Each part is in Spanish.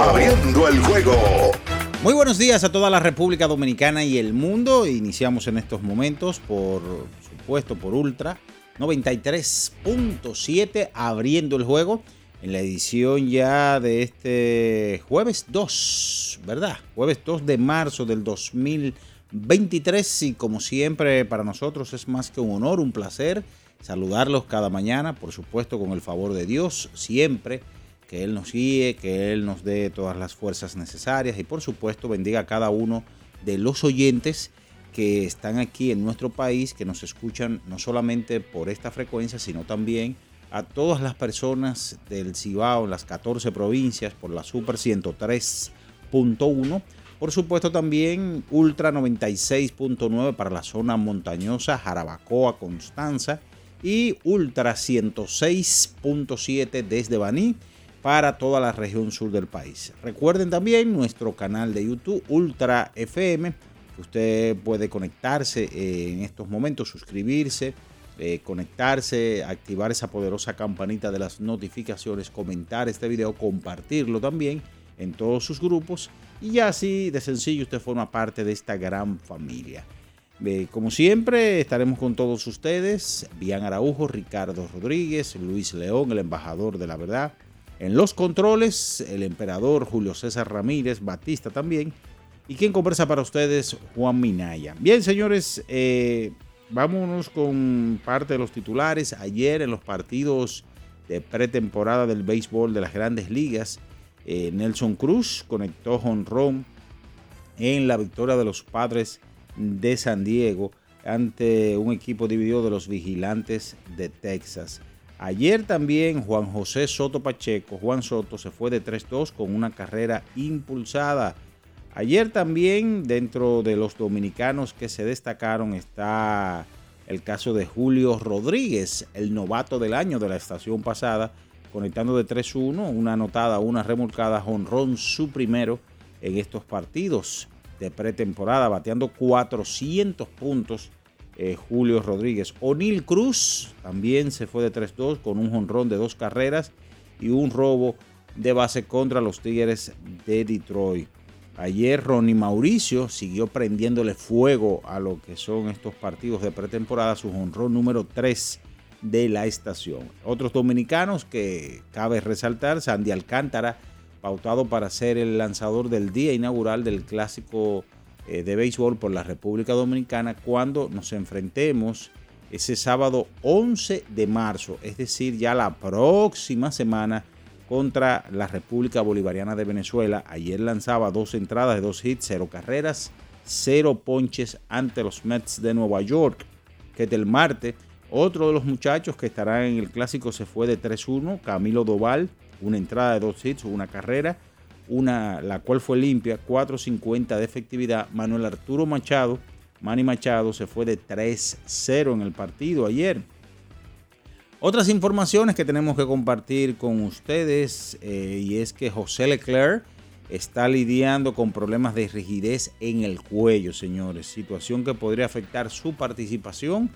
Abriendo el juego. Muy buenos días a toda la República Dominicana y el mundo. Iniciamos en estos momentos, por supuesto, por Ultra 93.7, abriendo el juego en la edición ya de este jueves 2, ¿verdad? Jueves 2 de marzo del 2023 y como siempre para nosotros es más que un honor, un placer saludarlos cada mañana, por supuesto con el favor de Dios, siempre que Él nos guíe, que Él nos dé todas las fuerzas necesarias y por supuesto bendiga a cada uno de los oyentes que están aquí en nuestro país, que nos escuchan no solamente por esta frecuencia, sino también a todas las personas del Cibao, en las 14 provincias, por la Super 103.1. Por supuesto también Ultra 96.9 para la zona montañosa, Jarabacoa, Constanza. Y Ultra 106.7 desde Baní para toda la región sur del país. Recuerden también nuestro canal de YouTube Ultra FM. Usted puede conectarse eh, en estos momentos, suscribirse, eh, conectarse, activar esa poderosa campanita de las notificaciones, comentar este video, compartirlo también en todos sus grupos y así de sencillo usted forma parte de esta gran familia. Eh, como siempre, estaremos con todos ustedes, Bian Araujo, Ricardo Rodríguez, Luis León, el embajador de la verdad, en los controles, el emperador Julio César Ramírez, Batista también. Y quien conversa para ustedes, Juan Minaya. Bien, señores, eh, vámonos con parte de los titulares. Ayer en los partidos de pretemporada del béisbol de las grandes ligas, eh, Nelson Cruz conectó honrón en la victoria de los padres de San Diego ante un equipo dividido de los vigilantes de Texas. Ayer también Juan José Soto Pacheco, Juan Soto, se fue de 3-2 con una carrera impulsada. Ayer también dentro de los dominicanos que se destacaron está el caso de Julio Rodríguez, el novato del año de la estación pasada, conectando de 3-1, una anotada, una remolcada, jonrón su primero en estos partidos de pretemporada, bateando 400 puntos eh, Julio Rodríguez. O'Neill Cruz también se fue de 3-2 con un jonrón de dos carreras y un robo de base contra los Tigres de Detroit. Ayer Ronnie Mauricio siguió prendiéndole fuego a lo que son estos partidos de pretemporada, su jonrón número 3 de la estación. Otros dominicanos que cabe resaltar, Sandy Alcántara, pautado para ser el lanzador del día inaugural del clásico de béisbol por la República Dominicana cuando nos enfrentemos ese sábado 11 de marzo, es decir, ya la próxima semana contra la República Bolivariana de Venezuela. Ayer lanzaba dos entradas de dos hits, cero carreras, cero ponches ante los Mets de Nueva York, que del martes Otro de los muchachos que estará en el clásico se fue de 3-1, Camilo Doval, una entrada de dos hits, una carrera, una, la cual fue limpia, 4.50 de efectividad. Manuel Arturo Machado, Manny Machado, se fue de 3-0 en el partido ayer. Otras informaciones que tenemos que compartir con ustedes eh, y es que José Leclerc está lidiando con problemas de rigidez en el cuello, señores, situación que podría afectar su participación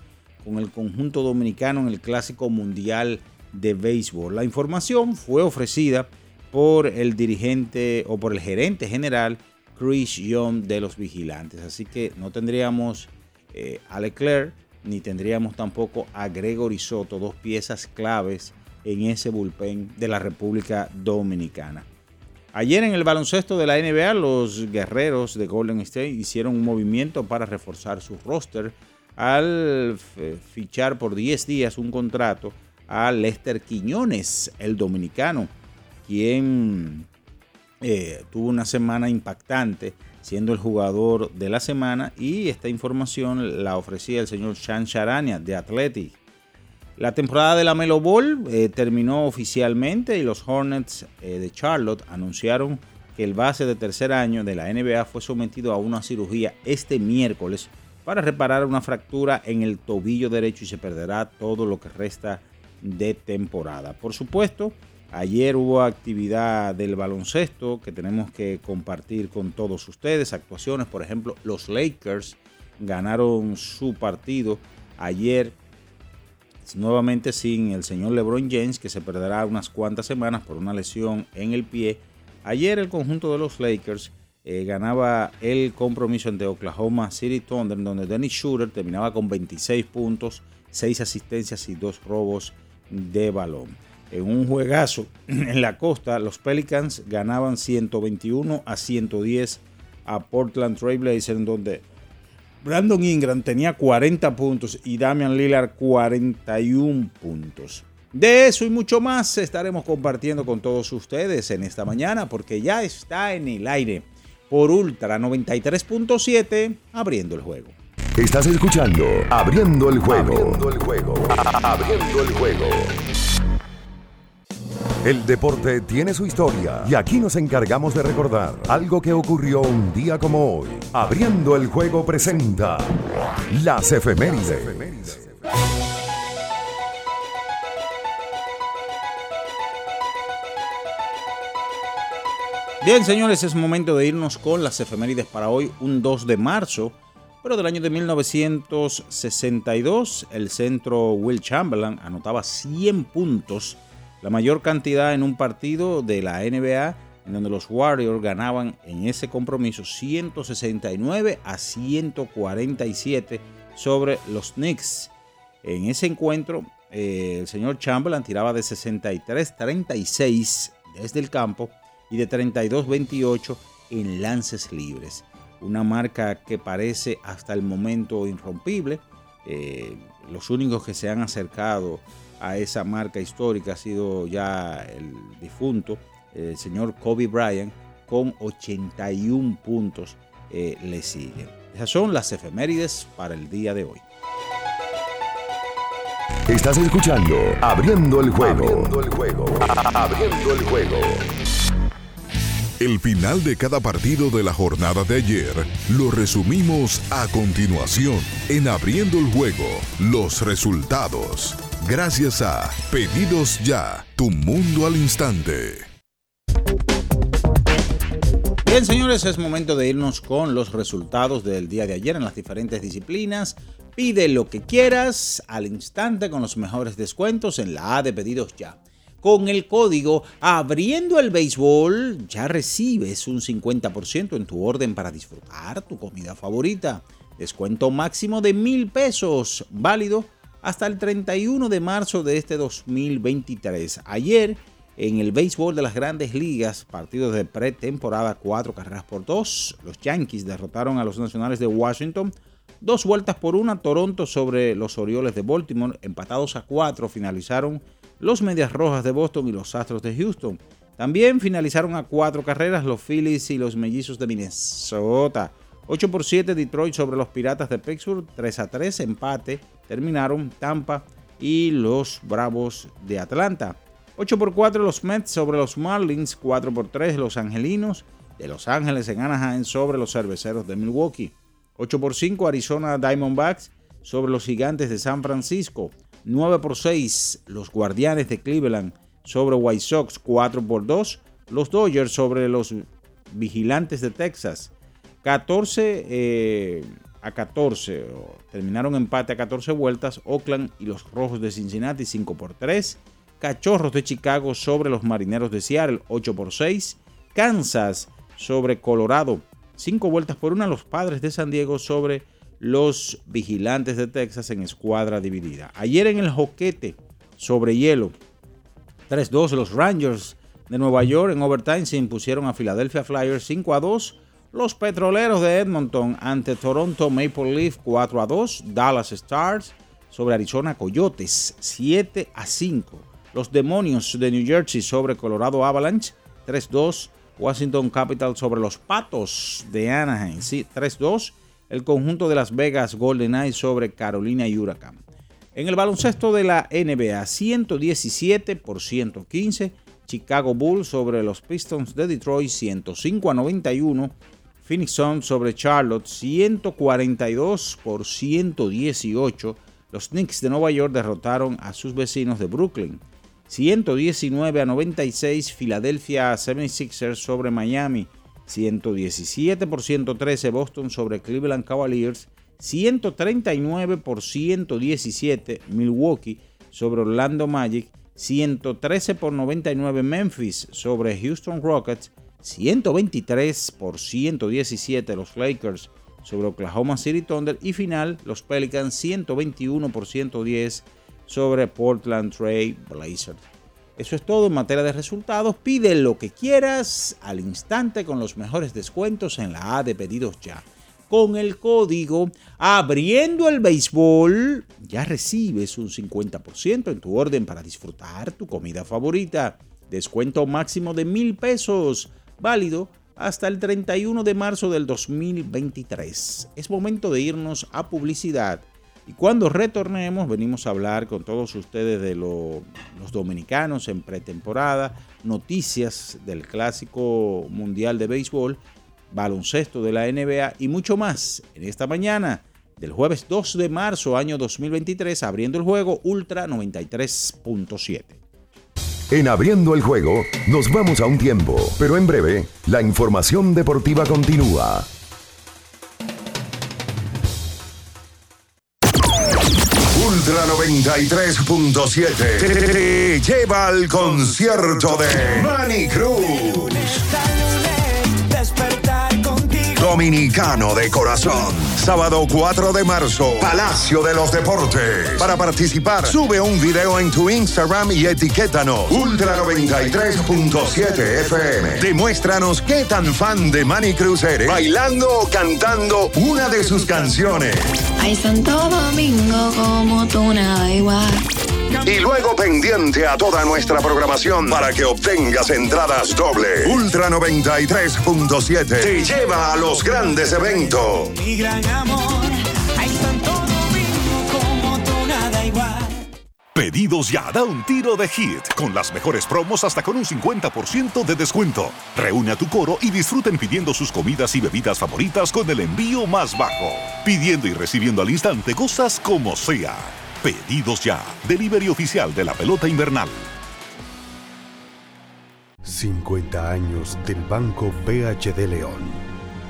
con el conjunto dominicano en el Clásico Mundial de Béisbol. La información fue ofrecida por el dirigente o por el gerente general Chris Young de los Vigilantes, así que no tendríamos eh, a Leclerc ni tendríamos tampoco a Gregory Soto, dos piezas claves en ese bullpen de la República Dominicana. Ayer en el baloncesto de la NBA, los guerreros de Golden State hicieron un movimiento para reforzar su roster al fichar por 10 días un contrato a Lester Quiñones, el dominicano, quien eh, tuvo una semana impactante siendo el jugador de la semana y esta información la ofrecía el señor Chan Charania de Athletic. La temporada de la Melo Ball eh, terminó oficialmente y los Hornets eh, de Charlotte anunciaron que el base de tercer año de la NBA fue sometido a una cirugía este miércoles para reparar una fractura en el tobillo derecho y se perderá todo lo que resta de temporada. Por supuesto, Ayer hubo actividad del baloncesto que tenemos que compartir con todos ustedes. Actuaciones, por ejemplo, los Lakers ganaron su partido ayer nuevamente sin el señor LeBron James que se perderá unas cuantas semanas por una lesión en el pie. Ayer el conjunto de los Lakers eh, ganaba el compromiso ante Oklahoma City Thunder donde Dennis Shooter terminaba con 26 puntos, 6 asistencias y 2 robos de balón en un juegazo en la costa, los Pelicans ganaban 121 a 110 a Portland Trailblazers, en donde Brandon Ingram tenía 40 puntos y Damian Lillard 41 puntos. De eso y mucho más estaremos compartiendo con todos ustedes en esta mañana porque ya está en el aire por Ultra 93.7 abriendo el juego. Estás escuchando Abriendo el juego. Abriendo el juego. Abriendo el juego. El deporte tiene su historia y aquí nos encargamos de recordar algo que ocurrió un día como hoy. Abriendo el juego presenta las efemérides. Bien, señores, es momento de irnos con las efemérides para hoy, un 2 de marzo. Pero del año de 1962, el centro Will Chamberlain anotaba 100 puntos la mayor cantidad en un partido de la NBA en donde los Warriors ganaban en ese compromiso 169 a 147 sobre los Knicks. En ese encuentro, eh, el señor Chamberlain tiraba de 63-36 desde el campo y de 32-28 en lances libres. Una marca que parece hasta el momento irrompible. Eh, los únicos que se han acercado a esa marca histórica ha sido ya el difunto, el señor Kobe Bryant, con 81 puntos eh, le sigue. Esas son las efemérides para el día de hoy. Estás escuchando Abriendo el juego. Abriendo el juego. Abriendo el juego. El final de cada partido de la jornada de ayer lo resumimos a continuación en Abriendo el juego. Los resultados. Gracias a Pedidos Ya, tu mundo al instante. Bien, señores, es momento de irnos con los resultados del día de ayer en las diferentes disciplinas. Pide lo que quieras al instante con los mejores descuentos en la A de Pedidos Ya. Con el código Abriendo el Béisbol ya recibes un 50% en tu orden para disfrutar tu comida favorita. Descuento máximo de mil pesos, válido hasta el 31 de marzo de este 2023. Ayer, en el béisbol de las grandes ligas, partidos de pretemporada, cuatro carreras por dos, los Yankees derrotaron a los Nacionales de Washington. Dos vueltas por una, Toronto sobre los Orioles de Baltimore, empatados a cuatro, finalizaron los Medias Rojas de Boston y los Astros de Houston. También finalizaron a cuatro carreras los Phillies y los Mellizos de Minnesota. 8 por 7 Detroit sobre los Piratas de Pittsburgh, 3 a 3 empate, terminaron Tampa y los Bravos de Atlanta. 8 por 4 los Mets sobre los Marlins, 4 por 3 los Angelinos de Los Ángeles en Anaheim sobre los Cerveceros de Milwaukee. 8 por 5 Arizona Diamondbacks sobre los Gigantes de San Francisco. 9 por 6 los Guardianes de Cleveland sobre White Sox. 4 por 2 los Dodgers sobre los Vigilantes de Texas. 14 eh, a 14. Terminaron empate a 14 vueltas. Oakland y los Rojos de Cincinnati 5 por 3. Cachorros de Chicago sobre los Marineros de Seattle 8 por 6. Kansas sobre Colorado 5 vueltas por una. Los Padres de San Diego sobre los Vigilantes de Texas en escuadra dividida. Ayer en el Joquete sobre hielo 3-2 los Rangers de Nueva York en overtime se impusieron a Philadelphia Flyers 5 a 2. Los Petroleros de Edmonton ante Toronto Maple Leaf 4 a 2. Dallas Stars sobre Arizona Coyotes 7 a 5. Los Demonios de New Jersey sobre Colorado Avalanche 3-2. Washington Capital sobre los Patos de Anaheim 3-2. El conjunto de Las Vegas Golden Knights sobre Carolina y Huracán. En el baloncesto de la NBA 117 por 115. Chicago Bulls sobre los Pistons de Detroit 105 a 91. Phoenix Suns sobre Charlotte 142 por 118. Los Knicks de Nueva York derrotaron a sus vecinos de Brooklyn 119 a 96. Philadelphia 76ers sobre Miami 117 por 113. Boston sobre Cleveland Cavaliers 139 por 117. Milwaukee sobre Orlando Magic 113 por 99 Memphis sobre Houston Rockets, 123 por 117 los Lakers sobre Oklahoma City Thunder y final los Pelicans 121 por 110 sobre Portland Trail Blazers. Eso es todo en materia de resultados. Pide lo que quieras al instante con los mejores descuentos en la A de pedidos ya con el código Abriendo el Béisbol, ya recibes un 50% en tu orden para disfrutar tu comida favorita. Descuento máximo de mil pesos, válido hasta el 31 de marzo del 2023. Es momento de irnos a publicidad. Y cuando retornemos, venimos a hablar con todos ustedes de los dominicanos en pretemporada, noticias del Clásico Mundial de Béisbol baloncesto de la NBA y mucho más en esta mañana del jueves 2 de marzo año 2023 abriendo el juego Ultra 93.7. En abriendo el juego nos vamos a un tiempo, pero en breve la información deportiva continúa. Ultra 93.7 lleva al concierto de Manny Cruz. Dominicano de corazón. Sábado 4 de marzo, Palacio de los Deportes. Para participar, sube un video en tu Instagram y etiquétanos. Ultra 93.7 FM. Demuéstranos qué tan fan de Manny Cruz eres, bailando o cantando una de sus canciones. Ay, Santo Domingo, como tú nada igual. Y luego pendiente a toda nuestra programación para que obtengas entradas doble. Ultra 93.7 te lleva a los grandes eventos. Mi gran amor, hay Santo Domingo como tú nada igual. Pedidos ya, da un tiro de hit, con las mejores promos hasta con un 50% de descuento. Reúne a tu coro y disfruten pidiendo sus comidas y bebidas favoritas con el envío más bajo. Pidiendo y recibiendo al instante cosas como sea. Pedidos ya. Delivery oficial de la pelota invernal. 50 años del Banco BHD León.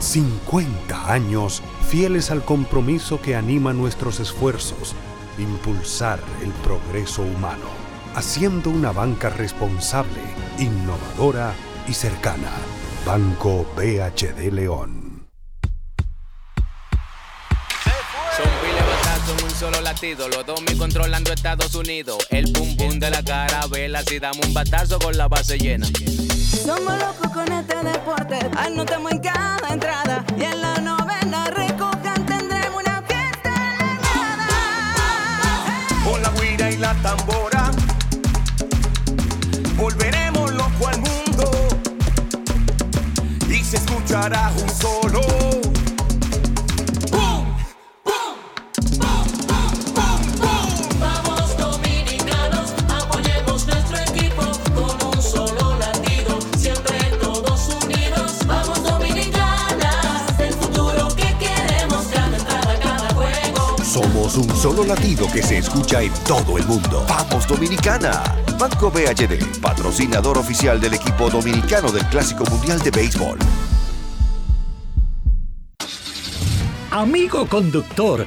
50 años fieles al compromiso que anima nuestros esfuerzos, impulsar el progreso humano, haciendo una banca responsable, innovadora y cercana. Banco BHD León. Son pile batazos en un solo latido, los dos controlando Estados Unidos. El pum pum de la carabela, si damos un batazo con la base llena. Somos locos con este deporte, anotamos en cada entrada y en la novena recojan tendremos una fiesta elevada. Con la guira y la tambora volveremos loco al mundo y se escuchará un solo. Solo latido que se escucha en todo el mundo. ¡Vamos Dominicana! Banco BHD, patrocinador oficial del equipo dominicano del Clásico Mundial de Béisbol. Amigo conductor,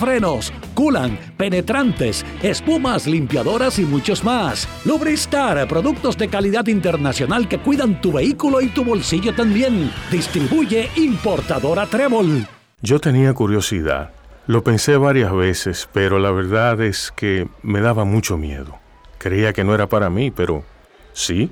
frenos, culan, penetrantes, espumas, limpiadoras y muchos más. Lubristar, productos de calidad internacional que cuidan tu vehículo y tu bolsillo también. Distribuye importadora Trébol. Yo tenía curiosidad. Lo pensé varias veces, pero la verdad es que me daba mucho miedo. Creía que no era para mí, pero sí.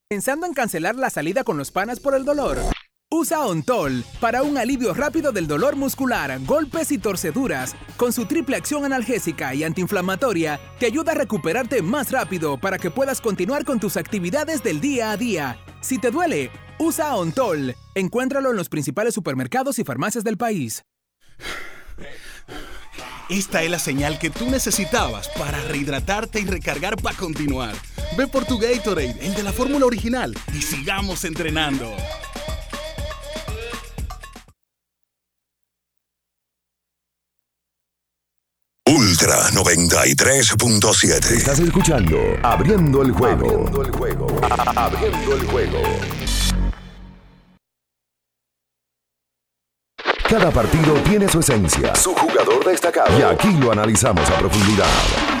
¿Pensando en cancelar la salida con los panas por el dolor? Usa Ontol para un alivio rápido del dolor muscular, golpes y torceduras. Con su triple acción analgésica y antiinflamatoria, te ayuda a recuperarte más rápido para que puedas continuar con tus actividades del día a día. Si te duele, usa Ontol. Encuéntralo en los principales supermercados y farmacias del país. Esta es la señal que tú necesitabas para rehidratarte y recargar para continuar. Ve por tu Gatorade, el de la fórmula original, y sigamos entrenando. Ultra 93.7. Estás escuchando Abriendo el juego. Abriendo el juego. Abriendo el juego. Cada partido tiene su esencia, su jugador destacado. Y aquí lo analizamos a profundidad.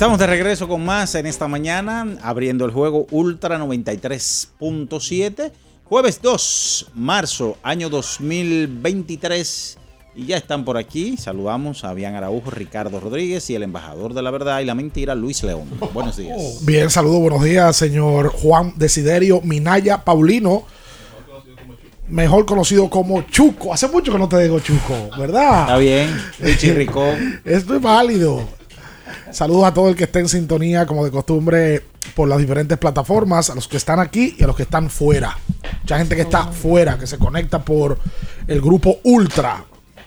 Estamos de regreso con más en esta mañana, abriendo el juego Ultra 93.7, jueves 2, marzo, año 2023. Y ya están por aquí. Saludamos a Bian Araujo, Ricardo Rodríguez y el embajador de la verdad y la mentira, Luis León. Buenos días. Bien, saludos, buenos días, señor Juan Desiderio Minaya Paulino. Mejor conocido como Chuco. Hace mucho que no te digo Chuco, ¿verdad? Está bien, Chirricón. Esto es válido. Saludos a todo el que esté en sintonía, como de costumbre, por las diferentes plataformas, a los que están aquí y a los que están fuera. Mucha gente que está fuera, que se conecta por el grupo Ultra,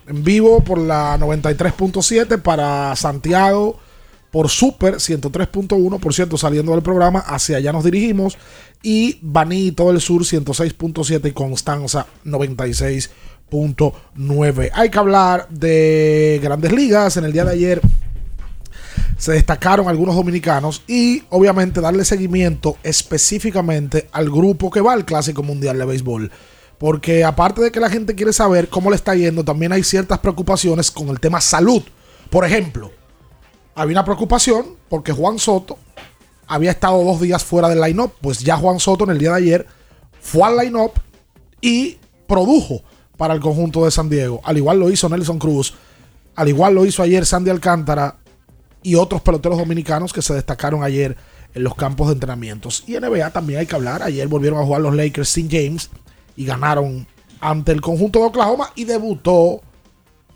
en vivo por la 93.7 para Santiago, por Super 103.1, por cierto, saliendo del programa, hacia allá nos dirigimos, y Baní y todo el sur 106.7 y Constanza 96.9. Hay que hablar de grandes ligas. En el día de ayer se destacaron algunos dominicanos y obviamente darle seguimiento específicamente al grupo que va al Clásico Mundial de Béisbol. Porque aparte de que la gente quiere saber cómo le está yendo, también hay ciertas preocupaciones con el tema salud. Por ejemplo, había una preocupación porque Juan Soto había estado dos días fuera del line-up. Pues ya Juan Soto en el día de ayer fue al line-up y produjo para el conjunto de San Diego. Al igual lo hizo Nelson Cruz. Al igual lo hizo ayer Sandy Alcántara y otros peloteros dominicanos que se destacaron ayer en los campos de entrenamientos. Y NBA también hay que hablar. Ayer volvieron a jugar los Lakers sin James y ganaron ante el conjunto de Oklahoma y debutó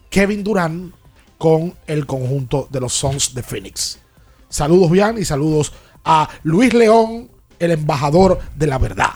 Kevin Durant con el conjunto de los Suns de Phoenix. Saludos, Bian, y saludos a Luis León, el embajador de la verdad.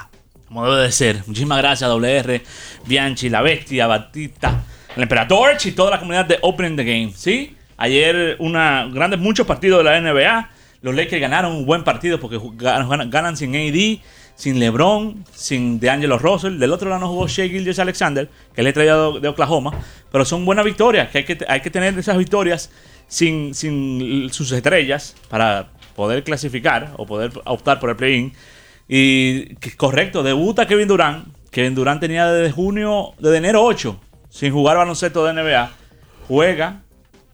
Como debe de ser. Muchísimas gracias, WR, Bianchi, La Bestia, Batista, el Emperador y toda la comunidad de Opening the Game. ¿Sí? Ayer una grandes, muchos partidos de la NBA. Los Lakers ganaron un buen partido porque ganan, sin AD, sin LeBron, sin DeAngelo Russell. Del otro lado no jugó Shea Gilgeous Alexander, que le traído de Oklahoma. Pero son buenas victorias, que hay que, hay que tener esas victorias sin, sin sus estrellas para poder clasificar o poder optar por el play-in. Y correcto, debuta Kevin Durant. Kevin Durant tenía desde junio, desde enero 8, sin jugar baloncesto de NBA. Juega,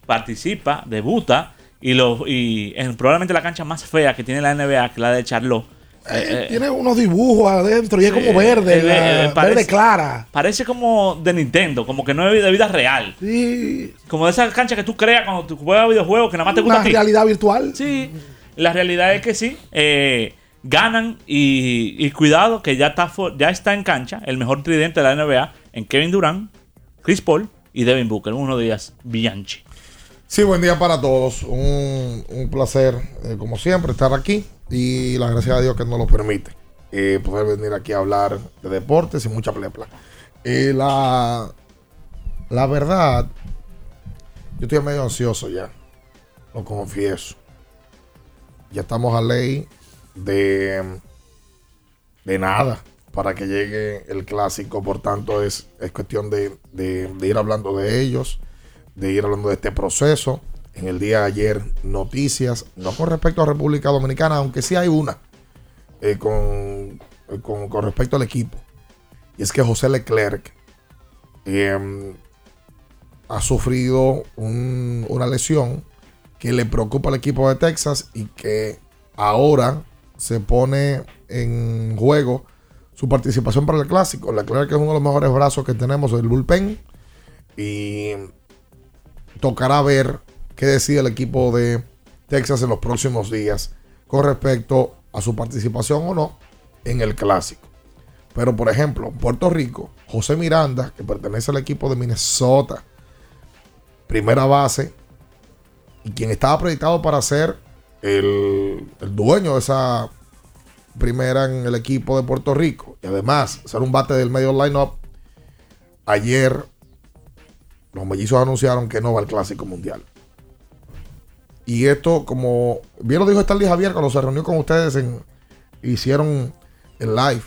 participa, debuta y, lo, y en probablemente la cancha más fea que tiene la NBA, que es la de Charlotte. eh, eh, Tiene unos dibujos adentro y es Sí, como verde, eh, la- eh, parece- verde clara. Parece como de Nintendo, como que no es de vida real. Como de esa cancha que tú creas cuando tú juegas videojuegos que nada más te gusta Una a ti. realidad virtual. Sí, la realidad es que sí. eh, ganan y, y cuidado que ya está, ya está en cancha el mejor tridente de la NBA en Kevin Durant, Chris Paul y Devin Booker. Uno de ellas, Bianchi. Sí, buen día para todos. Un, placer, eh, como siempre, estar aquí. Y la gracia a Dios que nos lo permite. eh, poder venir aquí a hablar de deportes y mucha plepla. Eh, la, la verdad, yo estoy medio ansioso ya. Lo confieso. Ya estamos a ley de, de nada para que llegue el clásico. Por tanto, es, es cuestión de, de- de ir hablando de ellos, de ir hablando de este proceso. En el día de ayer, noticias, no con respecto a República Dominicana, aunque sí hay una, eh, con, eh, con- con respecto al equipo. Y es que José Leclerc eh, ha sufrido un- una lesión que le preocupa al equipo de Texas y que ahora se pone en juego su participación para el clásico. Leclerc es uno de los mejores brazos que tenemos del bullpen y tocará ver qué decide el equipo de Texas en los próximos días con respecto a su participación o no en el clásico. Pero por ejemplo, Puerto Rico, José Miranda, que pertenece al equipo de Minnesota, primera base, y quien estaba proyectado para ser el, el dueño de esa primera en el equipo de Puerto Rico, y además ser un bate del medio line-up, ayer los mellizos anunciaron que no va al Clásico Mundial. Y esto, como bien lo dijo Stanley Javier cuando se reunió con ustedes en hicieron el live,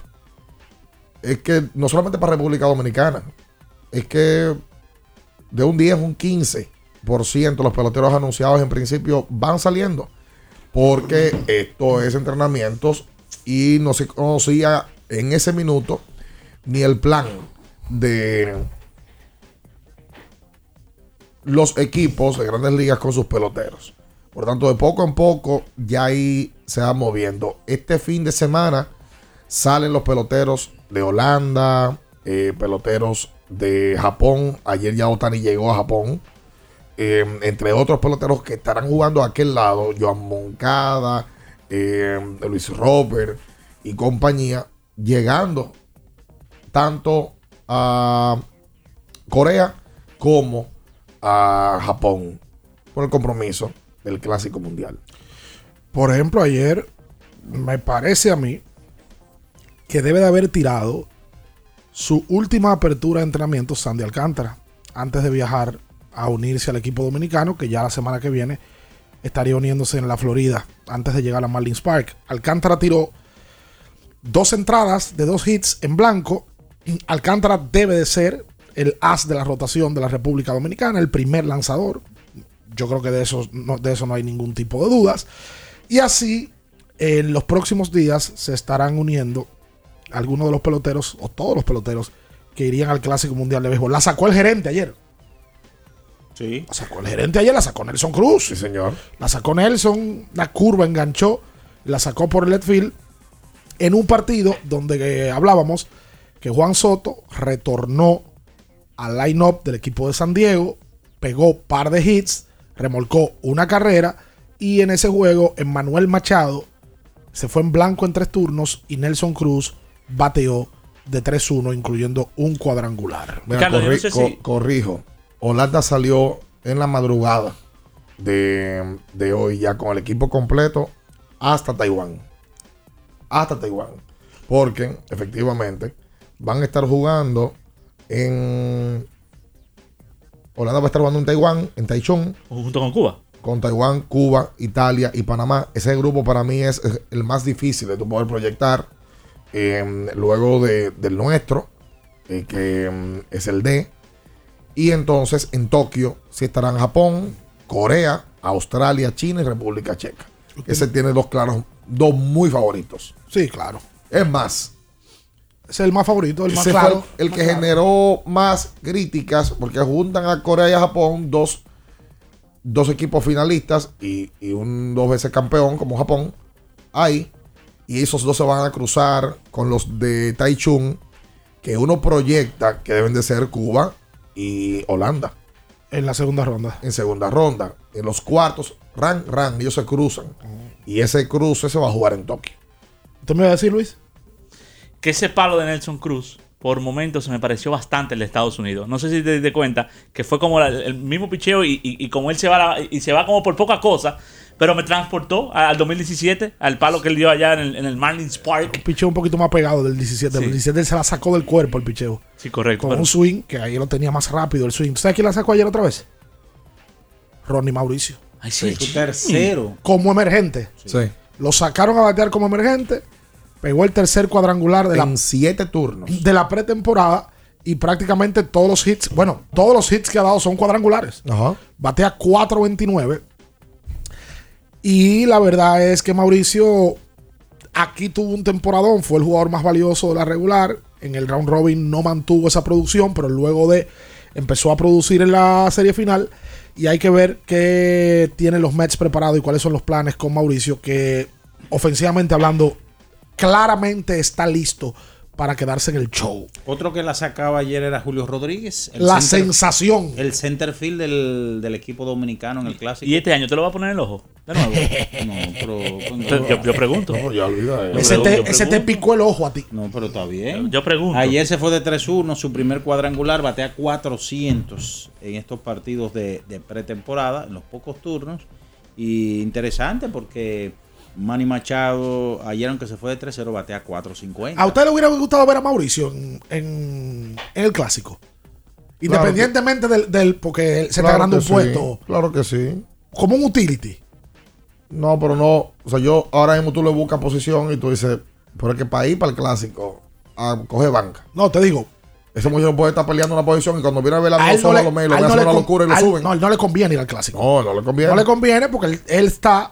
es que no solamente para República Dominicana, es que de un 10 a un 15% los peloteros anunciados en principio van saliendo. Porque esto es entrenamientos y no se conocía en ese minuto ni el plan de los equipos de grandes ligas con sus peloteros. Por tanto, de poco en poco ya ahí se va moviendo. Este fin de semana salen los peloteros de Holanda, eh, peloteros de Japón. Ayer ya Otani llegó a Japón. Eh, entre otros peloteros que estarán jugando a aquel lado, Joan Moncada, eh, Luis Robert y compañía, llegando tanto a Corea como a Japón por el compromiso del Clásico Mundial. Por ejemplo, ayer me parece a mí que debe de haber tirado su última apertura de entrenamiento Sandy Alcántara antes de viajar a unirse al equipo dominicano que ya la semana que viene estaría uniéndose en la Florida antes de llegar a Marlins Park. Alcántara tiró dos entradas de dos hits en blanco. Alcántara debe de ser el as de la rotación de la República Dominicana, el primer lanzador. Yo creo que de eso no, de eso no hay ningún tipo de dudas. Y así, en los próximos días se estarán uniendo algunos de los peloteros, o todos los peloteros, que irían al Clásico Mundial de Béisbol. La sacó el gerente ayer. Sí. La sacó el gerente ayer, la sacó Nelson Cruz. Sí, señor. La sacó Nelson, la curva enganchó, la sacó por el field en un partido donde eh, hablábamos que Juan Soto retornó al line-up del equipo de San Diego, pegó par de hits, remolcó una carrera y en ese juego Emmanuel Machado se fue en blanco en tres turnos y Nelson Cruz bateó de 3-1 incluyendo un cuadrangular. Mira, corri- co- corrijo. Holanda salió en la madrugada de, de hoy ya con el equipo completo hasta Taiwán. Hasta Taiwán. Porque efectivamente van a estar jugando en... Holanda va a estar jugando en Taiwán, en Taichung. Junto con Cuba. Con Taiwán, Cuba, Italia y Panamá. Ese grupo para mí es el más difícil de tu poder proyectar. eh, luego de- del nuestro, eh, que mm, es el D. Y entonces en Tokio sí estarán Japón, Corea, Australia, China y República Checa. Ese tiene dos claros, dos muy favoritos. Sí, claro. Es más, Es el más favorito, el más ese fue claro. el, el más que claro. generó más críticas porque juntan a Corea y a Japón dos, dos equipos finalistas y, y un dos veces campeón como Japón ahí. Y esos dos se van a cruzar con los de Taichung, que uno proyecta que deben de ser Cuba y Holanda. En la segunda ronda. En segunda ronda. En los cuartos, ran, ran, ellos se cruzan. Y ese cruce se va a jugar en Tokio. ¿Usted me va a decir, Luis? Que ese palo de Nelson Cruz por momentos se me pareció bastante el de Estados Unidos. No sé si te diste cuenta que fue como la- el mismo picheo y, y- y como él se va la- y se va como por poca cosa, pero me transportó al 2017, al palo que él dio allá en el, en el Marlins Park. Picheo un poquito más pegado del 17. Sí. El 17 él se la sacó del cuerpo el picheo. Sí, correcto. Con pero- un swing que ahí lo tenía más rápido el swing. ¿Sabes quién la sacó ayer otra vez? Ronnie Mauricio. Ay, sí. Su tercero. Como emergente. Sí. Lo sacaron a batear como emergente. Pegó el tercer cuadrangular de la, En siete turnos. de la pretemporada. Y prácticamente todos los hits, bueno, todos los hits que ha dado son cuadrangulares. Ajá. Batea 4.29. Y la verdad es que Mauricio aquí tuvo un temporadón. Fue el jugador más valioso de la regular. En el round robin no mantuvo esa producción, pero luego de empezó a producir en la serie final. Y hay que ver qué tienen los Mets preparados y cuáles son los planes con Mauricio, que ofensivamente hablando, claramente está listo para quedarse en el show. Otro que la sacaba ayer era Julio Rodríguez. La sensación. El center field del, del equipo dominicano en el clásico. ¿Y este año te lo va a poner en el ojo? De nuevo. No, pero. Pero yo, yo pregunto. No, ya olvida eso. Ese, pregunto, te, yo ese te pregunto. picó el ojo a ti. No, pero está bien. Yo pregunto. Ayer se fue de 3-1, su primer cuadrangular, batea 400 en estos partidos de, de pretemporada, en los pocos turnos. Y interesante porque Manny Machado, ayer aunque se fue de 3-0, batea 4.50. ¿A usted le hubiera gustado ver a Mauricio en, en- en el clásico? Independientemente del, del- porque él se está Claro ganando que un sí, puesto Claro que sí. como un utility. No, pero no. O sea, yo ahora mismo tú le buscas posición y tú dices, pero es que para ir para el clásico, a coger banca. No, te digo. Ese muchacho puede estar peleando una posición y cuando viene a ver A dos no le, a lo él ven no hacer le una locura y lo a suben. no, él no le conviene ir al clásico. No, no le conviene. No le conviene porque él, él está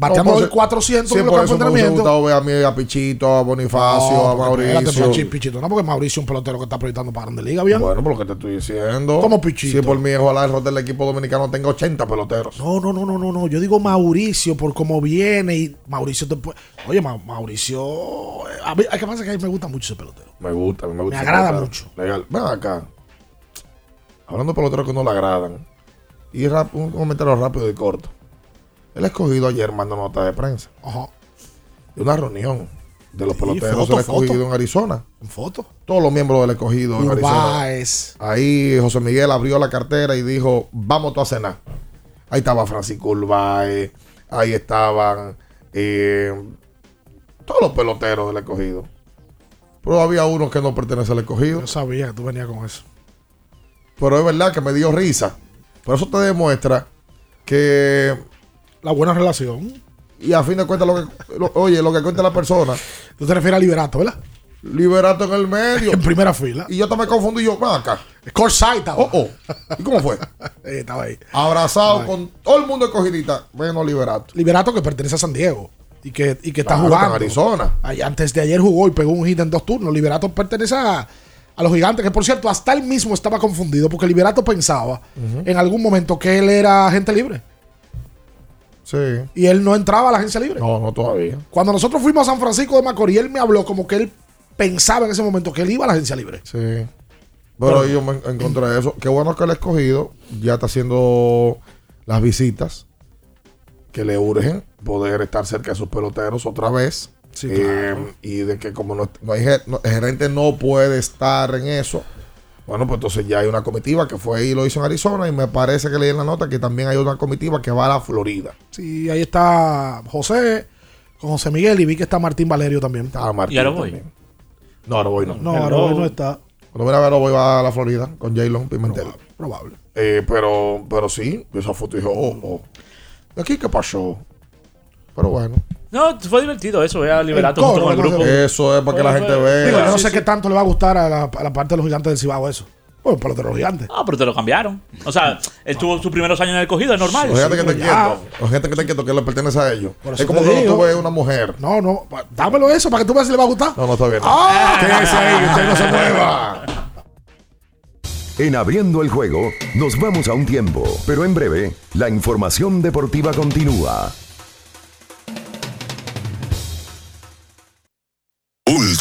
el eso- 400 Sí, en los campos de me entrenamiento. gustado ver a mí, a Pichito, a Bonifacio, No, a espérate, Mauricio. Pichito, no, porque Mauricio es un pelotero que está proyectando para Grande Liga, bien. Bueno, por lo que te estoy diciendo. ¿Cómo Pichito? Si por mí, ojalá el rol del equipo dominicano tenga 80 peloteros. No, no, no, no, no, no. Yo digo Mauricio por cómo viene y Mauricio te puede. Oye, Ma- Mauricio. eh, A mí, ¿qué pasa? Que a mí me gusta mucho ese pelotero. Me gusta, me gusta. Me agrada pelotero. mucho. Legal. Ven acá. Hablando de peloteros que no le agradan. Y un comentario rápido y corto. El escogido ayer mandó nota de prensa. Ajá. De una reunión de los Sí, peloteros foto, del escogido foto. en Arizona. En foto. Todos los miembros del escogido en Arizona. Ahí José Miguel abrió la cartera y dijo, vamos tú a cenar. Ahí estaba Francisco Urbáez, ahí estaban eh, todos los peloteros del escogido. Pero había uno que no pertenece al escogido. Yo sabía que tú venías con eso. Pero es verdad que me dio risa. Pero eso te demuestra que. La buena relación. Y a fin de cuentas, lo que, lo- oye, lo que cuenta la persona. Tú te refieres a Liberato, ¿verdad? Liberato en el medio. En primera fila. Y yo también confundí yo, ven acá. Corside estaba. Oh, oh. ¿Y cómo fue? Eh, estaba ahí. Abrazado con todo el mundo escogidita. Menos Liberato. Liberato que pertenece a San Diego. Y que, y que está Claro, jugando. en Arizona. Ay, antes de ayer jugó y pegó un hit en dos turnos. Liberato pertenece a, a los gigantes. Que por cierto, hasta él mismo estaba confundido. Porque Liberato pensaba en algún momento que él era agente libre. Sí. Y él no entraba a la agencia libre. No, no todavía. Cuando nosotros fuimos a San Francisco de Macorís, él me habló como que él pensaba en ese momento que él iba a la agencia libre. Sí. Pero yo me encontré eso. Qué bueno que el escogido ya está haciendo las visitas que le urgen poder estar cerca de sus peloteros otra vez. Sí, Eh, claro. y de que como no, no hay no- el gerente no puede estar en eso. Bueno, pues entonces ya hay una comitiva que fue y lo hizo en Arizona y me parece que leí en la nota que también hay una comitiva que va a la Florida. Sí, ahí está José con José Miguel y vi que está Martín Valerio también. Está Martín ¿Y ahora voy? también. No, ahora voy no. No, ahora no está. Cuando viene a verlo voy a la Florida con Jalen Pimentel. Probable. Eh, pero, pero sí, esa foto dijo, oh, oh. ¿De aquí qué pasó? Pero bueno. No, fue divertido eso, ver a Liberato El junto coro, con el grupo. Eso es para que la gente vea. Digo, yo no Sí, sé sí. qué tanto le va a gustar a la, a la parte de los gigantes del Cibao eso. Bueno, para los de los gigantes. Ah, pero te lo cambiaron. O sea, estuvo sus primeros años en el cogido, es normal. O gente que te quieto. O gente que te quieto que le pertenece a ellos. Por Es como cuando tú ves una mujer. No, no, dámelo eso para que tú veas si le va a gustar. No, no está bien. Ah. Quédese ahí, que usted no se mueva. En abriendo el juego, nos vamos a un tiempo, pero en breve, la información deportiva continúa.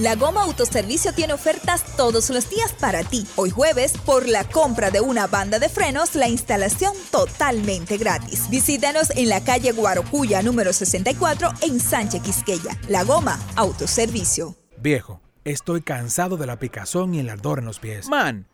La Goma Autoservicio tiene ofertas todos los días para ti. Hoy jueves, por la compra de una banda de frenos, la instalación totalmente gratis. Visítanos en la calle Guarocuya número 64 en Sánchez Quisqueya. La Goma Autoservicio. Viejo, estoy cansado de la picazón y el ardor en los pies. Man,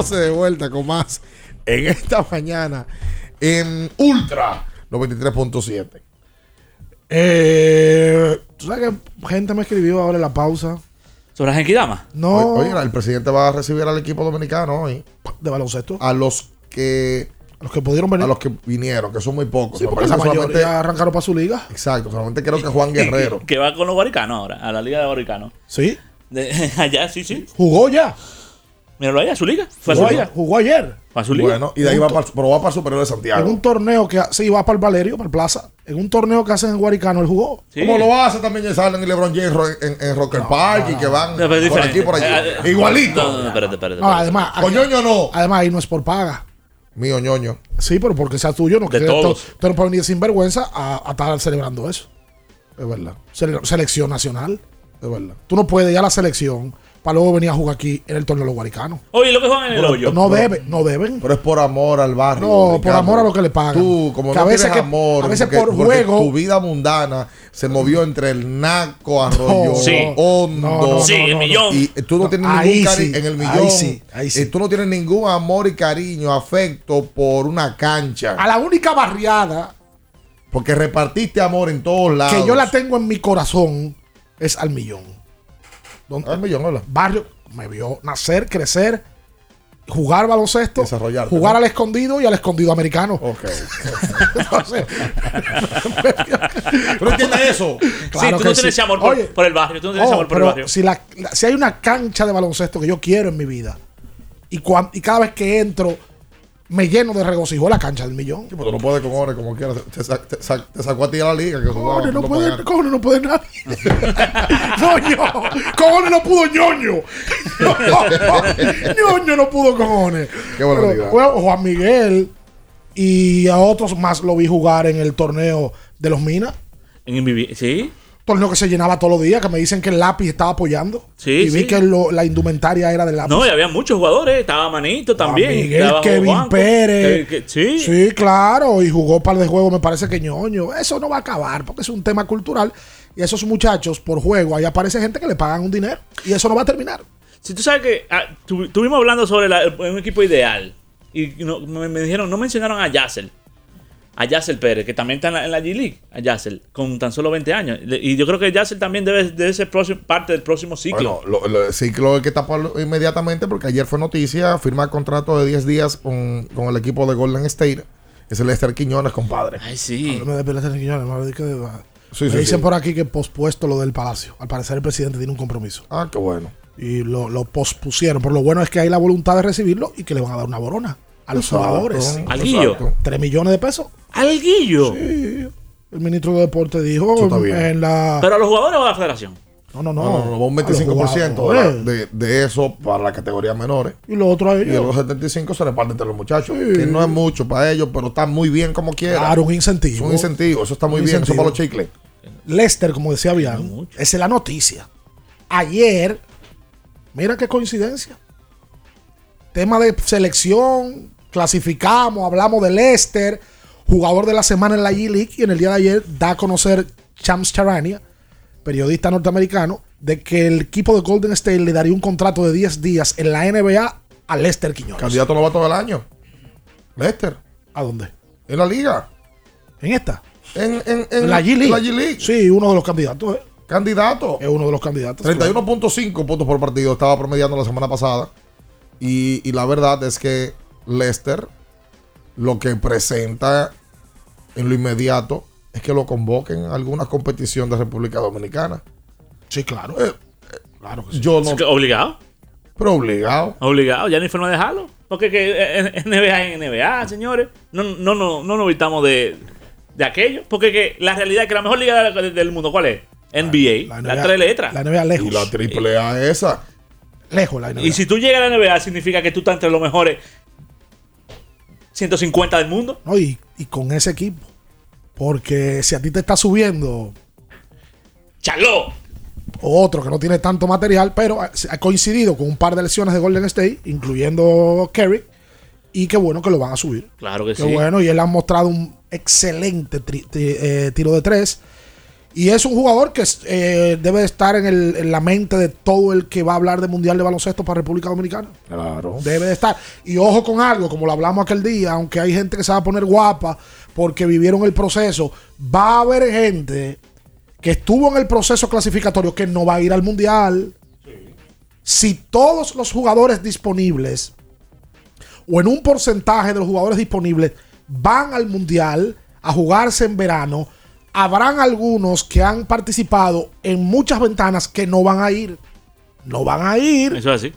12 de vuelta con más en esta mañana en Ultra 93.7. Eh, ¿Tú sabes que gente me escribió ahora en la pausa? ¿Sobre Genki Dama? No. El presidente va a recibir al equipo dominicano hoy. ¿De baloncesto? A los que. Los que pudieron venir. A los que vinieron, que son muy pocos. Porque solamente... arrancaron para su liga. Exacto, solamente creo que Juan Guerrero. que va con los baricanos ahora, a la liga de baricanos. Sí. Allá, sí, sí. Jugó ya. Míralo ahí, a su liga. Fue a su Jugó, liga. ayer, jugó ayer. Fue a su liga. Bueno, y de ahí va para, pero va para el Superior de Santiago. En un torneo que sí va para el Valerio, para el Plaza. En un torneo que hacen en Guaricano, él jugó. Como lo hace también James Harden y LeBron James en, en Rocker Park y que van pero por diferente. aquí por allí. Eh, eh, Igualito. No, espérate, espérate. Además. Con ñoño no. Además, ahí no es por paga. Mío ñoño. Sí, pero porque sea tuyo, no De todos. No puedes venir sin vergüenza a, a estar celebrando eso. Es verdad. Sele- selección nacional. Es verdad. Tú no puedes ir a la selección para luego venir a jugar aquí en el torneo de los guaricanos. Oye, lo que juegan en el hoyo. No deben, no deben. Pero es por amor al barrio. No, por amor a lo que le pagan. Tú, como Que no a veces tienes amor, a veces porque- por juego- tu vida mundana se movió entre el naco, arroyo, Sí. hondo. No, no, Sí, el millón. Y tú no tienes Ahí ningún cariño sí, en el ahí millón. sí, ahí sí. Y tú no tienes ningún amor y cariño, afecto por una cancha. A la única barriada Porque repartiste amor en todos lados. que yo la tengo en mi corazón es al millón. Millón, hola. barrio me vio nacer, crecer, jugar baloncesto, jugar ¿no? al escondido y al escondido americano. Ok. Entonces, ¿Pero entiendes eso? sí, claro tú que no tienes sí. amor por, Oye, por el barrio. Tú no tienes oh, amor por el barrio. si, la- la- si hay una cancha de baloncesto que yo quiero en mi vida y, cuan- y cada vez que entro me lleno de regocijo la cancha del millón. Sí, pero no puedes con Ore como quieras. Te, te sa- te sacó a ti a la liga. Que no no puede, pagaron. cojones, no puede nadie. no, yo. Cojones no pudo ñoño. ñoño no pudo cojones. Qué barbaridad. Bueno, Juan Miguel y a otros más lo vi jugar en el torneo de los Minas. En Invivi- Sí. Torneo que se llenaba todos los días, que me dicen que el lápiz estaba apoyando. Sí, y vi sí. que lo- la indumentaria era del lápiz. No, y había muchos jugadores. Estaba Manito también. Miguel, estaba Kevin Juanco, Pérez. que- que- sí. Sí, claro, y jugó par de juegos, me parece que ñoño. Eso no va a acabar porque es un tema cultural. Y esos muchachos, por juego, ahí aparece gente que le pagan un dinero. Y eso no va a terminar. Si tú sabes que ah, tu- estuvimos hablando sobre la- un equipo ideal. Y no- me, me dijeron, no mencionaron a Yassel. A Yassel Pérez, que también está en la, en la G-League. A Yassel, con tan solo 20 años. Y yo creo que Yassel también debe, debe ser próximo- parte del próximo ciclo. Bueno, lo- lo- el ciclo hay que taparlo inmediatamente porque ayer fue noticia, firma contrato de 10 días con, con el equipo de Golden State. Es el Lester Quiñones, compadre. Ay, sí. No me Quiñones, de que de- Sí, Me sí, dicen sí. por aquí que pospuesto lo del Palacio. Al parecer el presidente tiene un compromiso. Ah, qué bueno. Y lo, lo pospusieron. Pero lo bueno es que hay la voluntad de recibirlo y que le van a dar una borona a los Exacto, jugadores. Al Guillo. exacto. 3 millones de pesos. Al Guillo. Sí. El ministro de Deporte dijo en la. Pero a los jugadores o a la federación. no, no, no. No, no, no, va un A los 25% de, de, eso para las categorías menores. Y lo otro a Y los 75 se reparten entre los muchachos. Sí. Que no es mucho para ellos, pero está muy bien como quiera. Claro, un Es incentivo. un incentivo. Eso está muy Un bien. Eso para los chicles. Lester, como decía Bian, esa es la noticia. Ayer, mira qué coincidencia. Tema de selección, clasificamos, hablamos de Lester, jugador de la semana en la G-League, y en el día de ayer da a conocer Chams Charania, periodista norteamericano, de que el equipo de Golden State le daría un contrato de 10 días en la NBA a Lester Quiñones. Candidato novato del año. Lester. ¿A dónde? En la liga. ¿En esta? En, en, en, la G-League. la G-League. Sí, uno de los candidatos. eh. Candidato. Es uno de los candidatos. claro. 31.5 puntos por partido estaba promediando la semana pasada. Y, y la verdad es que Lester lo que presenta en lo inmediato es que lo convoquen a alguna competición de República Dominicana. Sí, claro. Eh, claro que sí. Yo no. ¿Obligado? Pero obligado. Obligado, ya no hay forma de dejarlo. Porque que eh, eh, NBA es NBA, señores. No, no, no, no nos evitamos de, de aquello. Porque que la realidad es que la mejor liga de- del mundo, ¿cuál es? NBA, la, NBA tres letras. La NBA lejos. Y la triple A esa. Lejos la NBA. Y si tú llegas a la NBA, significa que tú estás entre los mejores 150 del mundo. No, y, y con ese equipo. Porque si a ti te está subiendo ¡Chaló! otro que no tiene tanto material, pero ha, coincidido con un par de lesiones de Golden State, incluyendo Kerry, y qué bueno que lo van a subir. Claro que Qué sí. bueno, y él ha mostrado un excelente eh, tiro de tres. Y es un jugador que eh, debe de estar en, el- en la mente de todo el que va a hablar de Mundial de Baloncesto para República Dominicana. Claro. Debe de estar. Y ojo con algo, como lo hablamos aquel día, aunque hay gente que se va a poner guapa porque vivieron el proceso, va a haber gente que estuvo en el proceso clasificatorio que no va a ir al Mundial. Si todos los jugadores disponibles o en un porcentaje de los jugadores disponibles van al Mundial a jugarse en verano, habrán algunos que han participado en muchas ventanas que no van a ir. No van a ir. Eso es así.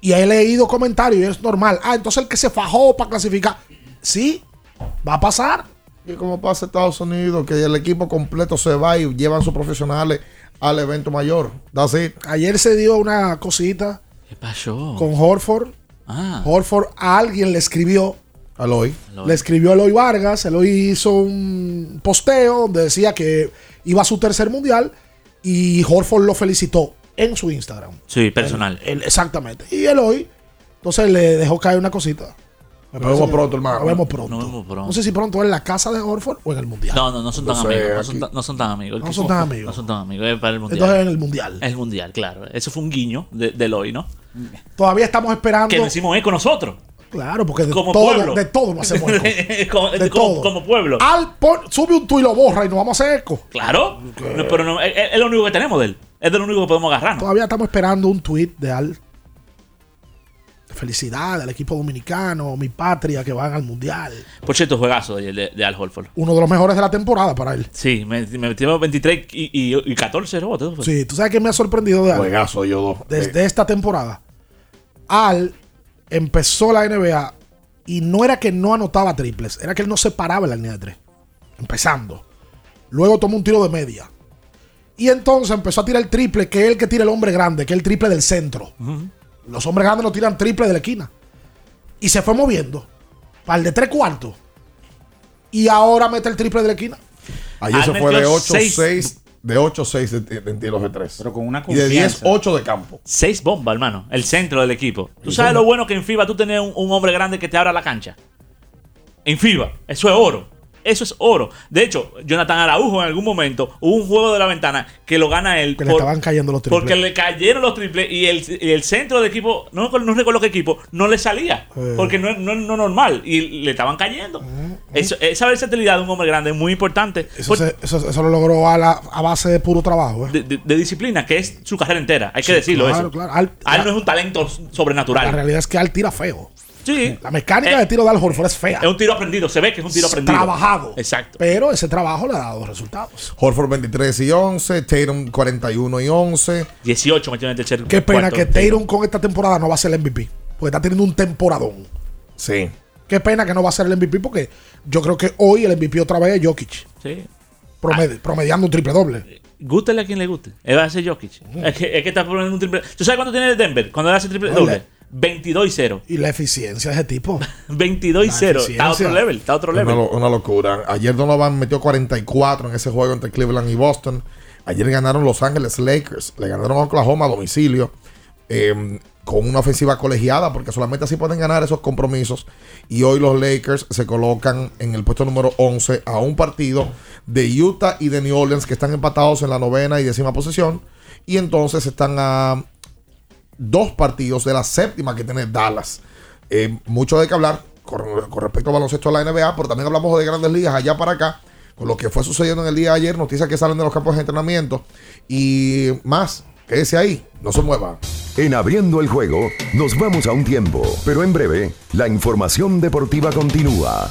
Y he leído comentarios y es normal. Ah, entonces el que se fajó para clasificar. Sí, va a pasar. Y como pasa en Estados Unidos, que el equipo completo se va y llevan sus profesionales al evento mayor. It. Ayer se dio una cosita ¿Qué pasó? con Horford. Ah. Horford a alguien le escribió. Aloy. Le escribió a Eloy Vargas. Eloy hizo un posteo donde decía que iba a su tercer mundial. Y Horford lo felicitó en su Instagram. Sí, personal. Él- exactamente. Y Eloy, entonces le dejó caer una cosita. Me Nos vemos pronto, hermano. Nos vemos pronto. Nos vemos pronto. No sé si pronto en la casa de Horford o en el mundial. No, no, no son tan No sé, amigos. No son, tan- no son tan amigos. No son tan amigos. No son tan amigos. Es para el mundial. Entonces en el mundial. El mundial, claro. Eso fue un guiño de, hoy, ¿no? Todavía estamos esperando. Que nos hicimos eco nosotros. Claro, porque de Como todo, pueblo. de todo nos hacemos eco. como, De como- todo. como pueblo. Al pon- sube un tuit y lo borra y nos vamos a hacer eco. Claro. No, pero no, es, es lo único que tenemos de él. Es de lo único que podemos agarrarnos. Todavía estamos esperando un tuit de Al. Felicidad al equipo dominicano, mi patria, que van al mundial. Por cierto, juegazo de, de- de Al Holford. Uno de los mejores de la temporada para él. Sí, me, me metió 23 y, y, y 14 rebotes. Sí, tú sabes que me ha sorprendido de Al. Juegazo, yo dos. Desde esta temporada. Al empezó la NBA y no era que no anotaba triples, era que él no se paraba en la línea de tres. Empezando. Luego tomó un tiro de media. Y entonces empezó a tirar el triple, que es el que tira el hombre grande, que es el triple del centro. Los hombres grandes no tiran triple de la esquina. Y se fue moviendo. Para el de tres cuartos. Y ahora mete el triple de la esquina. Ayer se fue de metió 8-6. De 8-6 de, de tiros de 3. Pero con una Y de confianza. 10-8 de campo. Seis bombas, hermano. El centro del equipo. ¿Tú sabes lo bueno que en FIBA tú tenés un, un hombre grande que te abra la cancha? En FIBA. Eso es oro. Eso es oro. De hecho, Jonathan Araujo en algún momento hubo un juego de la ventana que lo gana él. Que le estaban cayendo los triples. Porque le cayeron los triples y el, y el centro del equipo, no, no recuerdo qué equipo, no le salía. Eh. Porque no es no, no normal. Y le estaban cayendo. Eso- esa versatilidad de un hombre grande es muy importante. Eso, Por- se- eso- eso lo logró a, la- a base de puro trabajo. ¿eh? de, de- de disciplina, que es su carrera entera. Hay que decirlo claro, eso. claro. Al- Al no es un talento La sobrenatural. realidad es que Al tira feo. Sí. La mecánica Eh, de tiro de Al Horford es fea. Es un tiro aprendido, se ve que es un tiro aprendido. Trabajado. Exacto. Pero ese trabajo le ha dado resultados. Horford 23 y 11, Tatum 41 y 11. 18 metió en el tercer Qué pena que Tatum con esta temporada no va a ser el MVP. Porque está teniendo un temporadón. Sí. Qué pena que no va a ser el MVP porque yo creo que hoy el MVP otra vez es Jokic. Sí. Promed- Promediando un triple doble. Gústele a quien le guste. Él va a ser Jokic. es, que, es que está poniendo un triple. ¿Tú sabes cuánto tiene el Denver cuando él hace triple doble? 22 y 0. Y la eficiencia de ese tipo. 22 y La 0. Está a otro level. Está a otro level. una locura. Ayer Donovan metió 44 en ese juego entre Cleveland y Boston. Ayer ganaron Los Ángeles Lakers. Le ganaron a Oklahoma a domicilio. eh, con una ofensiva colegiada, porque solamente así pueden ganar esos compromisos. Y hoy los Lakers se colocan en el puesto número 11 a un partido de Utah y de New Orleans, que están empatados en la novena y décima posición. Y entonces están a dos partidos de la séptima que tiene Dallas. Eh, mucho de qué hablar con, con respecto al baloncesto de la NBA, pero también hablamos de grandes ligas allá para acá, con lo que fue sucediendo en el día de ayer, noticias que salen de los campos de entrenamiento y más. Quédese ahí, no se mueva. En abriendo el juego, nos vamos a un tiempo, pero en breve, la información deportiva continúa.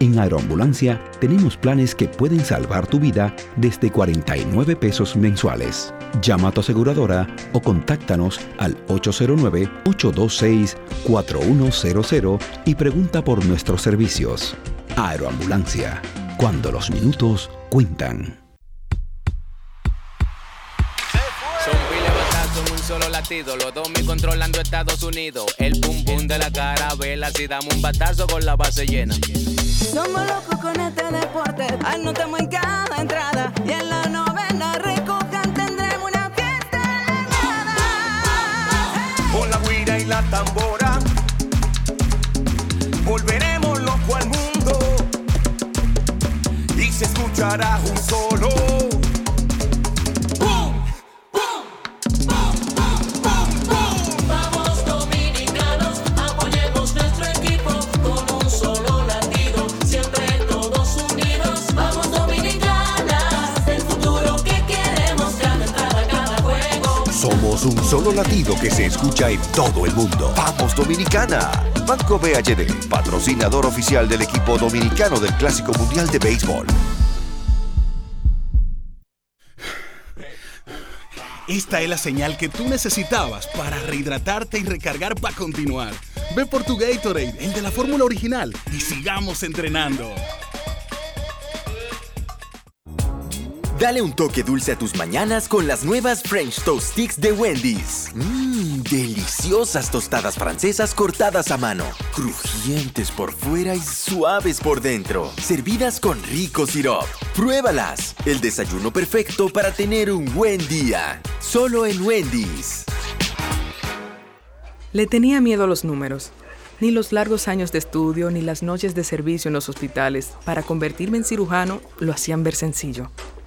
en Aeroambulancia tenemos planes que pueden salvar tu vida desde 49 pesos mensuales. Llama a tu aseguradora o contáctanos al 809-826-4100 y pregunta por nuestros servicios. Aeroambulancia, cuando los minutos cuentan. Solo latido, los dos mil controlando Estados Unidos. El pum pum de la carabela, si damos un batazo con la base llena. Somos locos con este deporte, anotamos en cada entrada. Y en la novena recojan tendremos una fiesta Con la guira y la tambora Volveremos loco al mundo. Y se escuchará un solo Un solo latido que se escucha en todo el mundo. ¡Vamos Dominicana! Banco BHD, patrocinador oficial del equipo dominicano del Clásico Mundial de Béisbol. Esta es la señal que tú necesitabas para rehidratarte y recargar para continuar. Ve por tu Gatorade, el de la fórmula original, y sigamos entrenando. Dale un toque dulce a tus mañanas con las nuevas French Toast Sticks de Wendy's. Mmm, deliciosas tostadas francesas cortadas a mano, crujientes por fuera y suaves por dentro, servidas con rico sirop. Pruébalas, el desayuno perfecto para tener un buen día. Solo en Wendy's. Le tenía miedo a los números. Ni los largos años de estudio ni las noches de servicio en los hospitales para convertirme en cirujano lo hacían ver sencillo.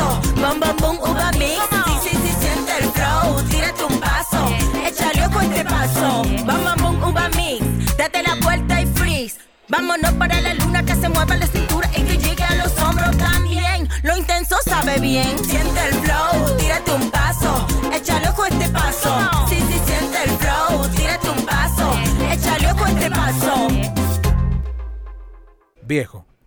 paso, bum, bum, bum, uva mix. Sí, sí, sí, siente el flow, tírate un paso, échale ojo a este paso, bum, bum, bum, uva mix. Date la vuelta y freeze, vámonos para la luna que se mueva la cintura y que llegue a los hombros también. Lo intenso sabe bien, siente el flow, tírate un paso, échale ojo este paso. Sí, sí, siente el flow, tírate un paso, échale ojo este paso. Viejo,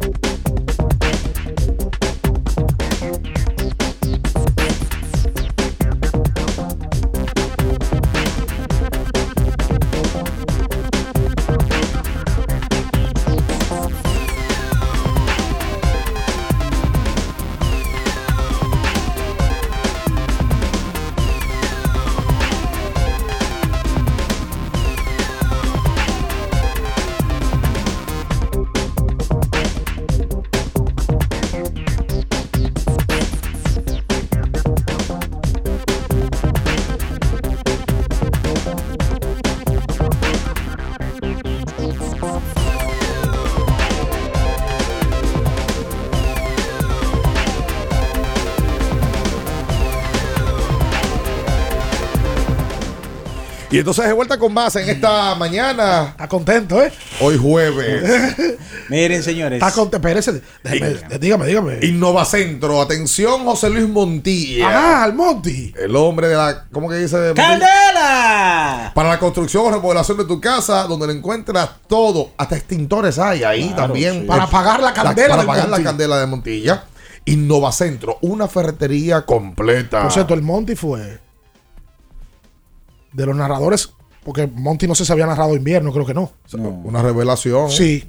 Thank you entonces de vuelta con más en esta mañana. Está contento, ¿eh? Hoy jueves. Miren, señores. Está contento. Espérese. déjeme- Dígame, dígame. Innovacentro. Atención, José Luis Montilla. Ah, al Monty. El hombre de la. ¿Cómo que dice? Montilla? ¡Candela! Para la construcción o remodelación de tu casa, donde le encuentras todo, hasta extintores hay ahí Claro, también. sí. Para apagar la candela Para del apagar la candela de Montilla. Innovacentro, una ferretería completa. Por cierto, el Monty fue de los narradores, porque Monty no sé si había narrado invierno, creo que no. Una revelación. Sí.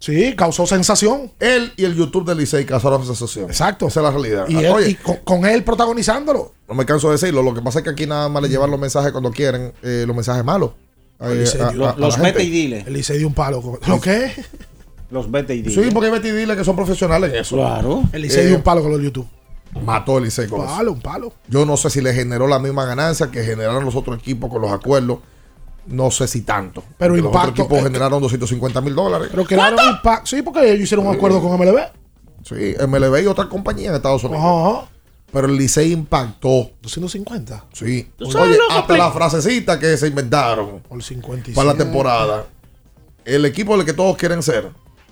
Sí, causó sensación. Él y el YouTube de Licey causaron sensación. Exacto. Esa es la realidad. Y, él- Oye, y con, con él protagonizándolo. no me canso de decirlo. Lo que pasa es que aquí nada más le llevan los mensajes cuando quieren, eh, los mensajes malos. Eh, Licey a- a- Los vete y dile. El Licey dio un palo. ¿Lo qué? Los vete y dile. Sí, porque Betty dile que son profesionales en eso. Claro. El Licey Eh, dio un palo con los YouTube. Mató el Licey Un con eso. palo, un palo. Yo no sé si le generó la misma ganancia que generaron los otros equipos con los acuerdos. No sé si tanto. Pero Porque los otros impacto, equipos eh, generaron 250 mil dólares. Pero crearon impacto. Sí, porque ellos hicieron un acuerdo con MLB. Sí, MLB y otra compañía en Estados Unidos. Ajá. Pero el Licey impactó. 250. Sí. ¿Tú sabes Oye, hasta la frasecita que se inventaron Por 57. para la temporada. El equipo del que todos quieren ser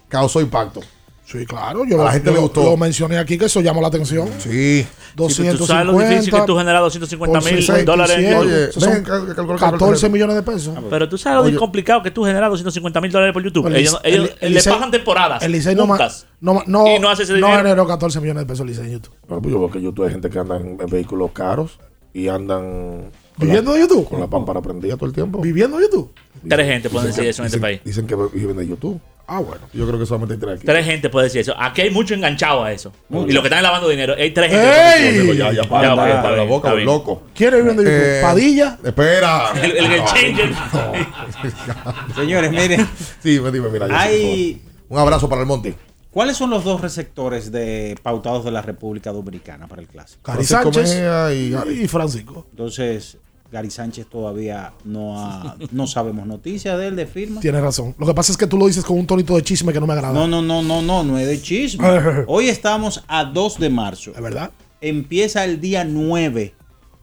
causó impacto. Sí, claro. Yo, A la gente yo le lo- gustó. lo mencioné aquí que eso llamó la atención. Sí. 250. tú sabes lo difícil que tú generar 250 por mil 67. dólares en YouTube. Oye, Eso son ven, cal- calcula- 14 millones de pesos. Pero tú sabes lo complicado que tú generar 250 mil dólares por YouTube. El ellos Lice- ellos el- el le pagan temporadas. El Licey no, no, no, Y no hace ese no generó 14 millones de pesos el Licey en YouTube. Bueno, pues yo veo que YouTube hay gente que anda en, en vehículos caros y andan. ¿Viviendo de YouTube? Con la pámpara prendida todo el tiempo. ¿Viviendo de YouTube? Tres gente pueden decir eso en este país. Dicen que viven de YouTube. Ah, bueno. Yo creo que solamente hay tres aquí. Tres gente puede decir eso. Aquí hay mucho enganchado a eso. Y los que están lavando dinero. Hay tres gente. ¡Ey! que pueden decir eso. Ya, ya, Ya, para, ok, para, está para la boca, está los bien. locos. ¿Quiere vivir de YouTube? Eh, ¿Padilla? Espera. El, el game changer. Señores, miren. Sí, dime, dime, mira. Hay-. Un abrazo para el Monte. ¿Cuáles son los dos receptores de pautados de la República Dominicana para el clásico? Francisco Sánchez y y Francisco. Entonces, Gary Sánchez todavía no ha, no sabemos noticias de él, de firma. Tienes razón. Lo que pasa es que tú lo dices con un tonito de chisme que no me agrada. No, no, no, no, no, no es de chisme. Hoy estamos a 2 de marzo. ¿Es verdad? Empieza el día 9,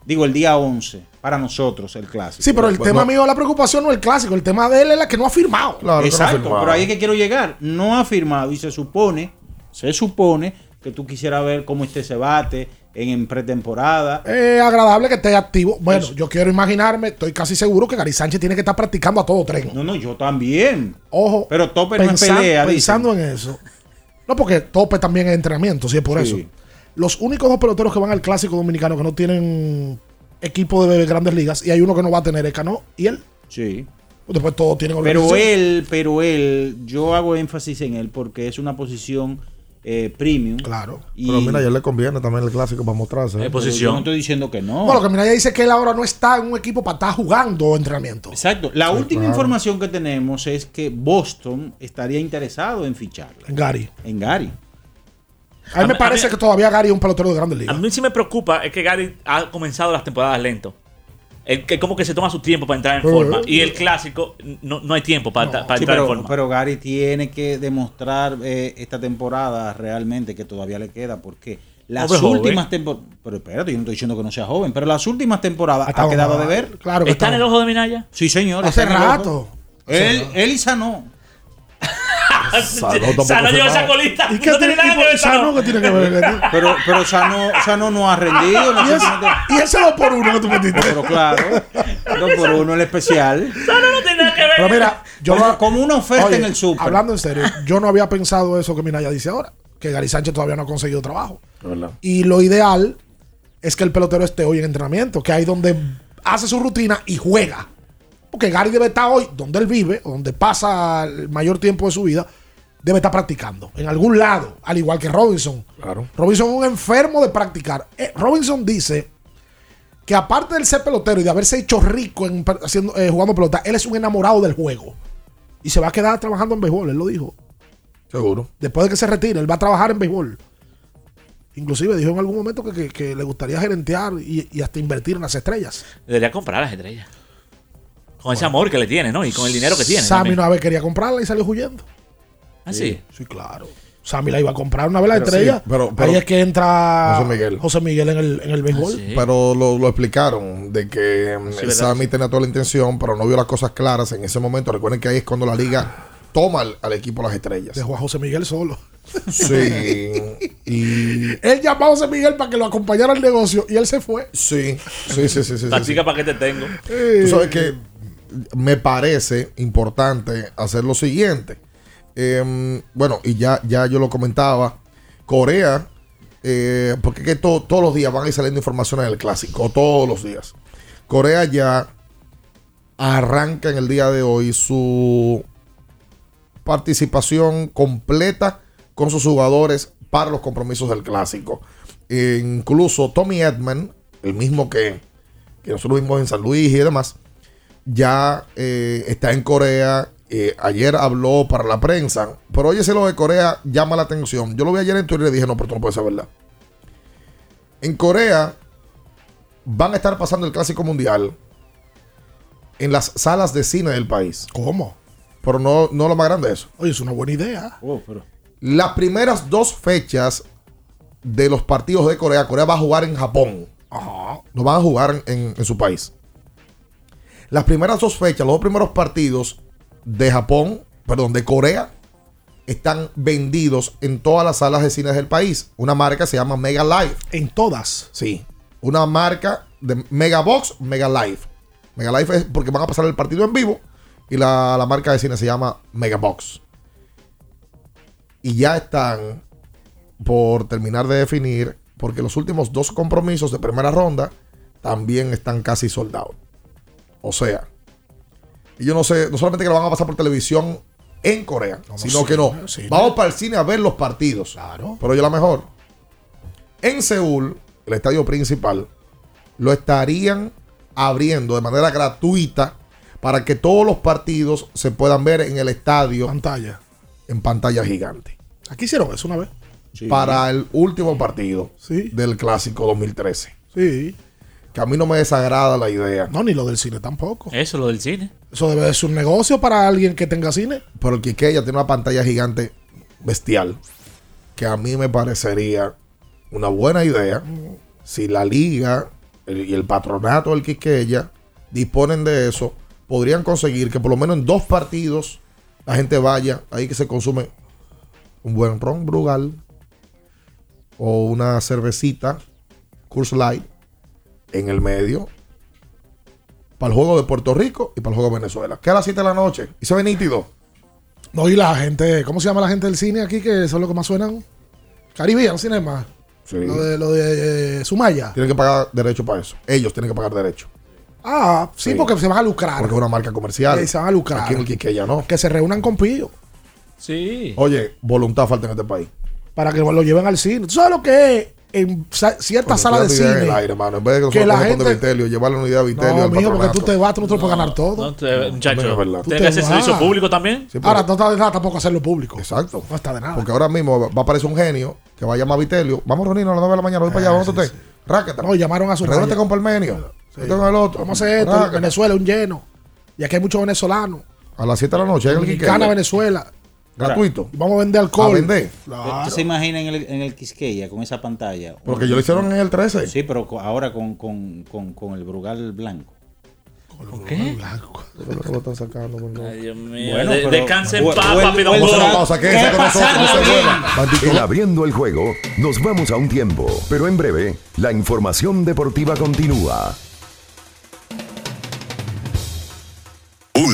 digo el día 11, para nosotros el clásico. Sí, pero el Pues tema no. mío, la preocupación no es el clásico. El tema de él es la que no ha firmado. Claro que no Exacto, pero ahí es que quiero llegar. No ha firmado y se supone, se supone que tú quisieras ver cómo esté ese bate en, pretemporada. Es agradable que esté activo. Bueno, yo quiero imaginarme, estoy casi seguro que Gary Sánchez tiene que estar practicando a todo tren. No, no, yo también. Ojo. Pero Tope no es pelea, Pensando en eso. No, porque tope también es entrenamiento, si es por Sí. eso. Los únicos dos peloteros que van al clásico dominicano que no tienen equipo de grandes ligas y hay uno que no va a tener es Cano y él. Sí. Después todos tienen Pero él, pero él, yo hago énfasis en él porque es una posición eh, premium. Claro. Y Pero mira, a él le conviene también el clásico para mostrarse. ¿eh? Yo no estoy diciendo que no. No, lo que Minaya dice es que él ahora no está en un equipo para estar jugando entrenamiento. Exacto. La Sí, última claro. información que tenemos es que Boston estaría interesado en ficharlo. En Gary. En Gary. A mí me A parece a mí- que todavía Gary es un pelotero de grandes A ligas. mí sí me preocupa es que Gary ha comenzado las temporadas lento. El que como que se toma su tiempo para entrar en forma. Y el clásico, no, no hay tiempo para, para Sí, entrar en forma. pero Gary tiene que demostrar eh, esta temporada realmente que todavía le queda, porque las Hombre, últimas temporadas. Pero espérate, yo no estoy diciendo que no sea joven, pero las últimas temporadas ha Estamos quedado mal. de ver. Claro que ¿Está en el ojo de Minaya? Sí, señor. Hace está rato. Él, él y Sanó. Sano lleva esa colita. ¿Y qué no tiene tiene- nada y que ver Sano Sano. qué tiene que ver? Pero, pero Sano, Sano no ha rendido. Y ese- y ese 2 por 1 que tú metiste. Pero claro, dos por uno el especial. Sano no tiene nada que ver. Pero mira, yo como, no- como una oferta Oye, en el súper. Hablando en serio, yo no había pensado eso que Minaya dice ahora, que Gary Sánchez todavía no ha conseguido trabajo. Y lo ideal es que el pelotero esté hoy en entrenamiento, que ahí donde hace su rutina y juega. Porque Gary debe estar hoy donde él vive, o donde pasa el mayor tiempo de su vida, debe estar practicando. En algún lado, al igual que Robinson. Claro. Robinson es un enfermo de practicar. Eh, Robinson dice que aparte de ser pelotero y de haberse hecho rico en, haciendo, eh, jugando pelota, él es un enamorado del juego. Y se va a quedar trabajando en béisbol, él lo dijo. Seguro. Después de que se retire, él va a trabajar en béisbol. Inclusive dijo en algún momento que, que- que le gustaría gerentear y, y hasta invertir en las estrellas. Debería comprar las estrellas. Con ese amor que le tiene, ¿no? Y con el dinero que tiene. Sammy también. una vez quería comprarla y salió huyendo. ¿Ah, sí? Sí, claro. Sammy la iba a comprar una vez la estrella. sí, pero- pero- Ahí es que entra José Miguel. José Miguel en el, en el béisbol. Pero lo, lo explicaron de que mm, Sí. Sammy tenía toda la intención, pero no vio las cosas claras en ese momento. Recuerden que ahí es cuando la liga toma al, al equipo las estrellas. Dejó a José Miguel solo. Sí. y Él llamó a José Miguel para que lo acompañara al negocio y él se fue. sí, sí, sí, sí. sí, sí, Practica sí. para que te tengo. Tú sabes que me parece importante hacer lo siguiente. Em, bueno, y ya, ya yo lo comentaba. Corea, eh, porque que to- todos los días van a ir saliendo informaciones del clásico, todos los días. Corea ya arranca en el día de hoy su participación completa con sus jugadores para los compromisos del clásico. E incluso Tommy Edman, el mismo que, que nosotros vimos en San Luis y demás, ya eh, está en Corea. Eh, ayer habló para la prensa, pero oye, lo de Corea llama la atención. Yo lo vi ayer en Twitter y dije, no, pero tú no puedes ser verdad. En Corea van a estar pasando el Clásico Mundial en las salas de cine del país. ¿Cómo? Pero no, no lo más grande de eso. Oye, es una buena idea. Las primeras dos fechas de los partidos de Corea, Corea va a jugar en Japón. No van a jugar en, en- en su país. Las primeras dos fechas, los dos primeros partidos de Japón, perdón, de Corea, están vendidos en todas las salas de cine del país. Una marca se llama Mega Live. En todas. Sí. Una marca de Mega Box, Mega Live. Mega Live es porque van a pasar el partido en vivo. Y la, la marca de cine se llama Mega Box. Y ya están por terminar de definir, porque los últimos dos compromisos de primera ronda también están casi soldados. O sea, y yo no sé, no solamente que lo van a pasar por televisión en Corea, sino sí, que no. sí. Vamos para el cine a ver los partidos. Claro. Pero yo la mejor. En Seúl, el estadio principal, lo estarían abriendo de manera gratuita para que todos los partidos se puedan ver en el estadio. Pantalla. En pantalla gigante. Aquí hicieron eso una vez. Para el último partido del clásico 2013. Sí. Que a mí no me desagrada la idea. No, ni lo del cine tampoco. Eso, lo del cine. Eso debe de ser un negocio para alguien que tenga cine. Pero el Quiqueya tiene una pantalla gigante bestial. Que a mí me parecería una buena idea si la liga el- y el patronato del Quiqueya disponen de eso. Podrían conseguir que por lo menos en dos partidos la gente vaya ahí que se consume un buen ron Brugal o una cervecita Coors Light en el medio para el juego de Puerto Rico y para el juego de Venezuela. Que a las 7 de la noche y se ve nítido. No, y la gente, ¿cómo se llama la gente del cine aquí? Que son los que más suenan. Caribbean Cinema. Sí. Lo de, lo de eh, Sumaya. Tienen que pagar derecho para eso. Ellos tienen que pagar derecho. Ah, sí, Sí. porque se van a lucrar. Porque es una marca comercial. Sí, se van a lucrar. Aquí en el Quiqueya no. Que se reúnan con Pillo. Sí. Oye, voluntad falta en este país. Para que lo lleven al cine. ¿Tú sabes lo que es en cierta sala de cine? el aire, mano. En vez de que, que la gente- Vitelio, llevarle una idea a Vitelio No, mijo, porque tú te vas, tú no te lo puedes ganar todo. No te- muchacho, También es verdad. tiene que hacer te servicio público también. Sí, Ahora no está de nada tampoco hacerlo público. Exacto. No está de nada. Porque ahora mismo va a aparecer un genio que va a llamar a Vitelio. Vamos a reunirnos a las 9 de la mañana, voy para allá, Ah, vamos a usted. Ráquete. No, llamaron a su Reúnete con Palmenio. Yo tengo el otro. Vamos a hacer esto. Venezuela, un lleno. Y aquí hay muchos venezolanos. A las 7 de la noche. hay alguien que Dominicana. Venezuela. Gratuito. Vamos a vender alcohol. A vender. ¿Usted se imagina en el, en el Quisqueya con esa pantalla? Porque yo lo hicieron en el 13. Sí, pero ahora con, con, con, con el Brugal blanco. ¿Con qué? lo están sacando? Ay, Dios mío. Bueno, De- descanse paz, papi. don. En abriendo el juego, nos vamos a un tiempo, pero en breve, la información deportiva continúa.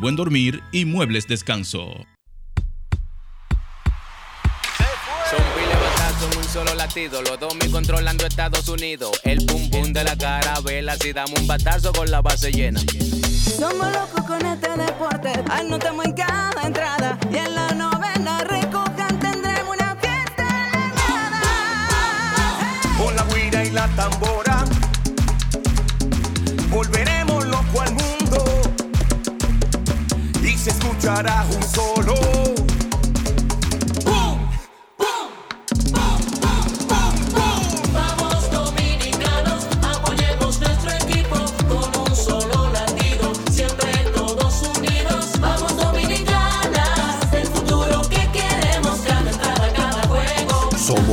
buen dormir y muebles descanso. Son en un solo latido. Los dos me controlando Estados Unidos. El pum pum de la carabela. Si damos un batazo con la base llena. Somos locos con este deporte, anotamos en cada entrada y en la novena recojan tendremos una fiesta Con la guira y la tambora se escuchará un solo.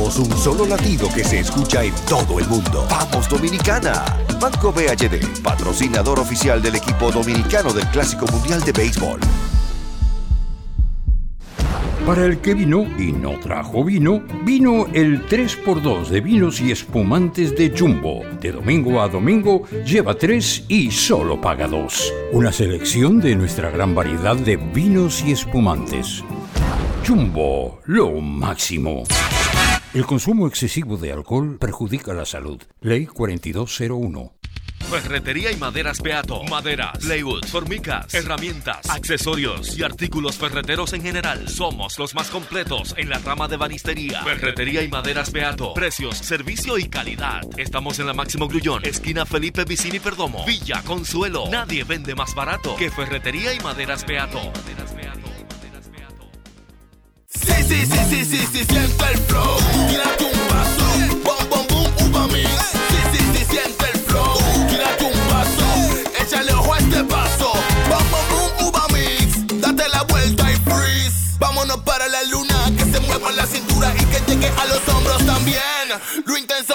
Somos un solo latido que se escucha en todo el mundo. ¡Vamos Dominicana! Banco BHD, patrocinador oficial del equipo dominicano del Clásico Mundial de Béisbol. Para el que vino y no trajo vino, vino el 3x2 de vinos y espumantes de Jumbo. De domingo a domingo, lleva 3 y solo paga 2. Una selección de nuestra gran variedad de vinos y espumantes. Jumbo, lo máximo. El consumo excesivo de alcohol perjudica la salud. Ley 4201. Ferretería y maderas Beato. Maderas, plywood, formicas, herramientas, accesorios y artículos ferreteros en general. Somos los más completos en la rama de banistería. Ferretería y maderas Beato. Precios, servicio y calidad. Estamos en la Máximo Grullón, esquina Felipe Vicini Perdomo, Villa Consuelo. Nadie vende más barato que Ferretería y maderas Beato. Sí, sí, sí, sí, sí, siente el flow. Tírate un paso. Bom, bom, boom, uva mix. Sí, sí, sí, siente el flow. Tírate un paso. Échale ojo a este paso. Bom, bom, boom, uva mix. Date la vuelta y freeze. Vámonos para la luna. Que se mueva la cintura y que llegue a los hombros también. Lo intenso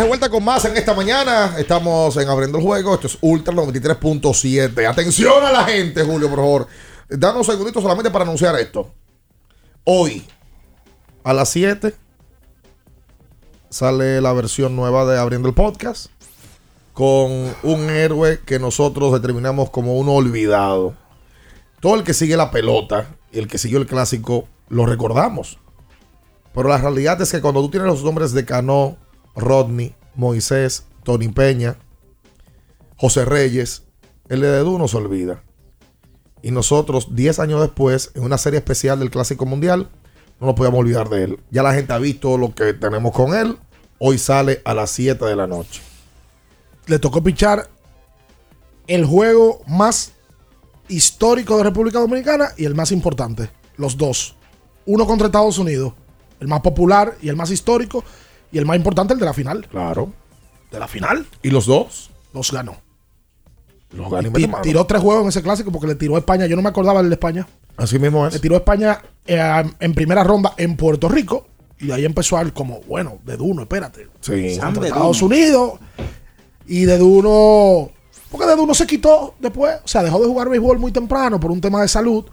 De vuelta con más en esta mañana. Estamos en Abriendo el Juego. Esto es Ultra 93.7. Atención a la gente, Julio, por favor. Danos un segundito solamente para anunciar esto. Hoy, a las 7, sale la versión nueva de Abriendo el Podcast. Con un héroe que nosotros determinamos como uno olvidado. Todo el que sigue la pelota y el que siguió el clásico lo recordamos. Pero la realidad es que cuando tú tienes los nombres de Cano, Rodney, Moisés, Tony Peña, José Reyes, el de Dedú no se olvida. Y nosotros, 10 años después, en una serie especial del Clásico Mundial, no nos podíamos olvidar de él. Ya la gente ha visto lo que tenemos con él. Hoy sale a las 7 de la noche. Le tocó pichar el juego más histórico de República Dominicana y el más importante. Los dos. Uno contra Estados Unidos. El más popular y el más histórico. Y el más importante, el de la final. Claro. De la final. ¿Y los dos? Los ganó. Los ganó tiró tres juegos en ese clásico porque le tiró a España. Yo no me acordaba del de España. Así mismo es. Le tiró a España eh, en primera ronda en Puerto Rico. Y de ahí empezó a ir como, bueno, de Duno, espérate. Sí. Contra Estados Unidos. Y de Duno. Porque de Duno se quitó después. O sea, dejó de jugar béisbol muy temprano por un tema de salud.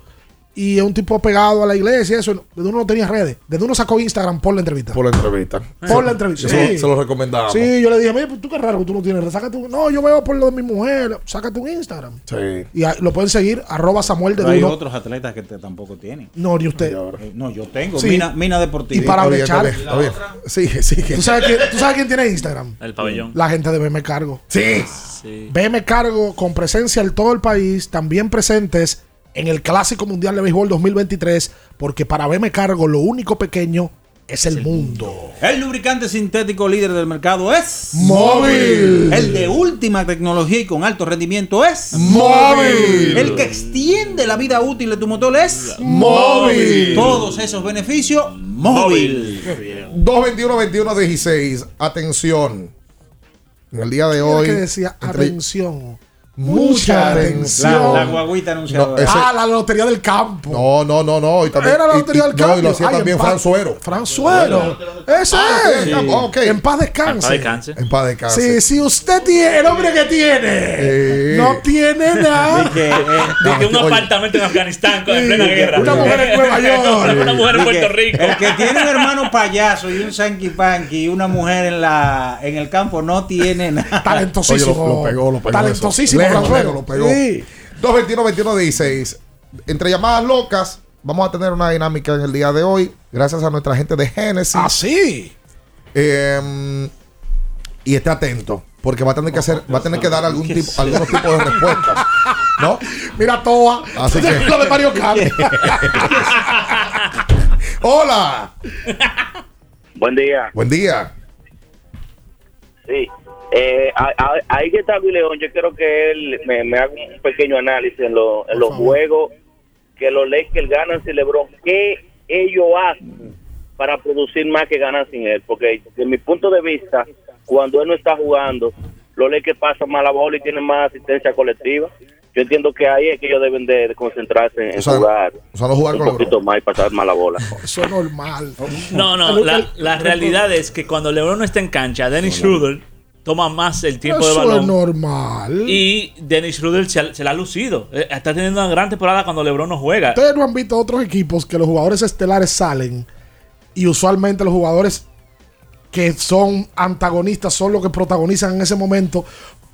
Y es un tipo pegado a la iglesia y eso. De Duno no tenía redes. De Duno sacó Instagram por la entrevista. Por la entrevista. Por la entrevista. Sí. se lo recomendamos. Sí, yo le dije, mira, pues tú qué raro que tú no tienes redes. Sácate un- No, yo veo por lo de mi mujer. Sácate un Instagram. Sí. Y lo pueden seguir, arroba Samuel de Pero hay otros atletas que te- tampoco tienen. No, ni usted. Eh, no, yo tengo. Sí. Mina, Mina Deportiva. Y para brechar. ¿Tú sabes, quién, tú sabes quién tiene Instagram? El pabellón. La gente de BM Cargo. Sí. Sí. BM Cargo con presencia en todo el país, también presentes en el Clásico Mundial de Béisbol 2023, porque para BM Cargo lo único pequeño es el mundo. El lubricante sintético líder del mercado es Móvil. El de última tecnología y con alto rendimiento es Móvil. El que extiende la vida útil de tu motor es Móvil. Todos esos beneficios, móvil. 221-21-16. Atención. En el día de hoy. que decía, entre- atención. Mucha atención. La, la guaguita anunciadora. No, ese- Ah, la lotería del campo. No, no, no, no. Y también, Era la lotería y- del no, campo. y lo hacía Ay, también en Fran Suero. Fran Suero. Ese Ah, es. ok, ah, ok. En paz descanse. En paz descanse. Sí, si usted tiene el hombre que tiene, Eh. no tiene nada. Que, eh, De que un Oye. apartamento en Afganistán con en Sí, plena guerra. una mujer en Nueva York. una mujer en Puerto Rico. El que tiene un hermano payaso y un sanky panky y una mujer en la en el campo no tiene nada. Oye, Talentosísimo. lo, lo pegó, lo pegó. Talentosísimo, lejos, Suero. lo pegó. Sí. 221-21-16. Entre llamadas locas, vamos a tener una dinámica en el día de hoy. Gracias a nuestra gente de Genesis. Ah, sí. Eh, y esté atento. Porque va a tener que hacer, va a tener que dar algún tipo, algunos tipos de respuestas. ¿No? Mira, Toa. Así que- Lo de Mario Kart. ¡Hola! Buen día. Buen día. Sí. Eh, a- a- ahí que está Luis León, yo quiero que él me, me haga un pequeño análisis en, lo- en los juegos que los Lakers ganan sin LeBron. ¿Qué ellos hacen para producir más que ganan sin él? Porque desde mi punto de vista, cuando él no está jugando, los Lakers pasan más la bola y tienen más asistencia colectiva. Yo entiendo que ahí es que ellos deben de, de concentrarse en, en O sea, jugar o sea, no jugar un con poquito más y pasar más la bola. Eso es normal. No, no, la, la realidad es que cuando LeBron no está en cancha, Dennis Schroeder toma más el tiempo de Eso es balón. normal. Y Dennis Schroeder se, se la ha lucido. Eh, Está teniendo una gran temporada cuando LeBron no juega. Ustedes no han visto otros equipos que los jugadores estelares salen y usualmente los jugadores que son antagonistas son los que protagonizan en ese momento.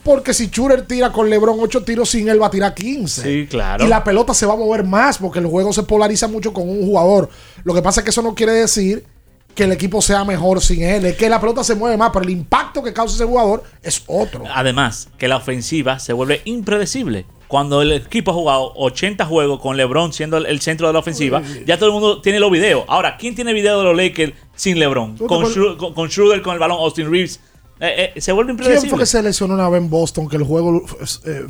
Porque si Schurer tira con LeBron 8 tiros sin él va a tirar 15. Sí, claro. Y la pelota se va a mover más porque el juego se polariza mucho con un jugador. Lo que pasa es que eso no quiere decir que el equipo sea mejor sin él. Es que la pelota se mueve más, pero el impacto que causa ese jugador es otro. Además, que la ofensiva se vuelve impredecible. Cuando el equipo ha jugado 80 juegos con LeBron siendo el, centro de la ofensiva, ya todo el mundo tiene los videos. Ahora, ¿quién tiene video de los Lakers sin LeBron? Con, Schroeder, con, con Schroeder con el balón, Austin Reeves. Eh, eh, se vuelve ¿Quién fue impredecible. que se lesionó una vez en Boston que el juego eh,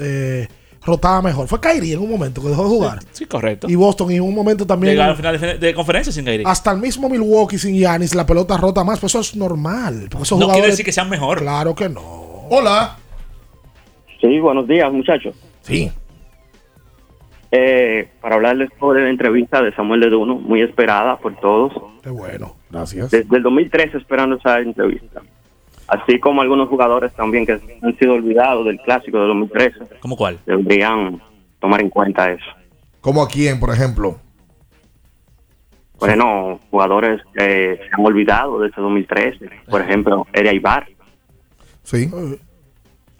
eh, rotaba mejor? Fue Kyrie en un momento que dejó de jugar. Sí, correcto. Y Boston y en un momento también. Llegar al final de, de conferencia sin Kyrie. Hasta el mismo Milwaukee sin Giannis, la pelota rota más, pero eso es normal. Porque esos No quiere decir que sean mejor. Claro que no. Hola. Sí, buenos días, muchachos. Sí. Eh, para hablarles sobre la entrevista de Samuel de Duno, muy esperada por todos. Qué bueno. Gracias. Desde el 2013 esperando esa entrevista. Así como algunos jugadores también que han sido olvidados del clásico de 2013. ¿Cómo cuál? Deberían tomar en cuenta eso. ¿Cómo a quién, por ejemplo? Bueno, jugadores que se han olvidado de ese 2013. Por ejemplo, Eddie Ibar. Sí.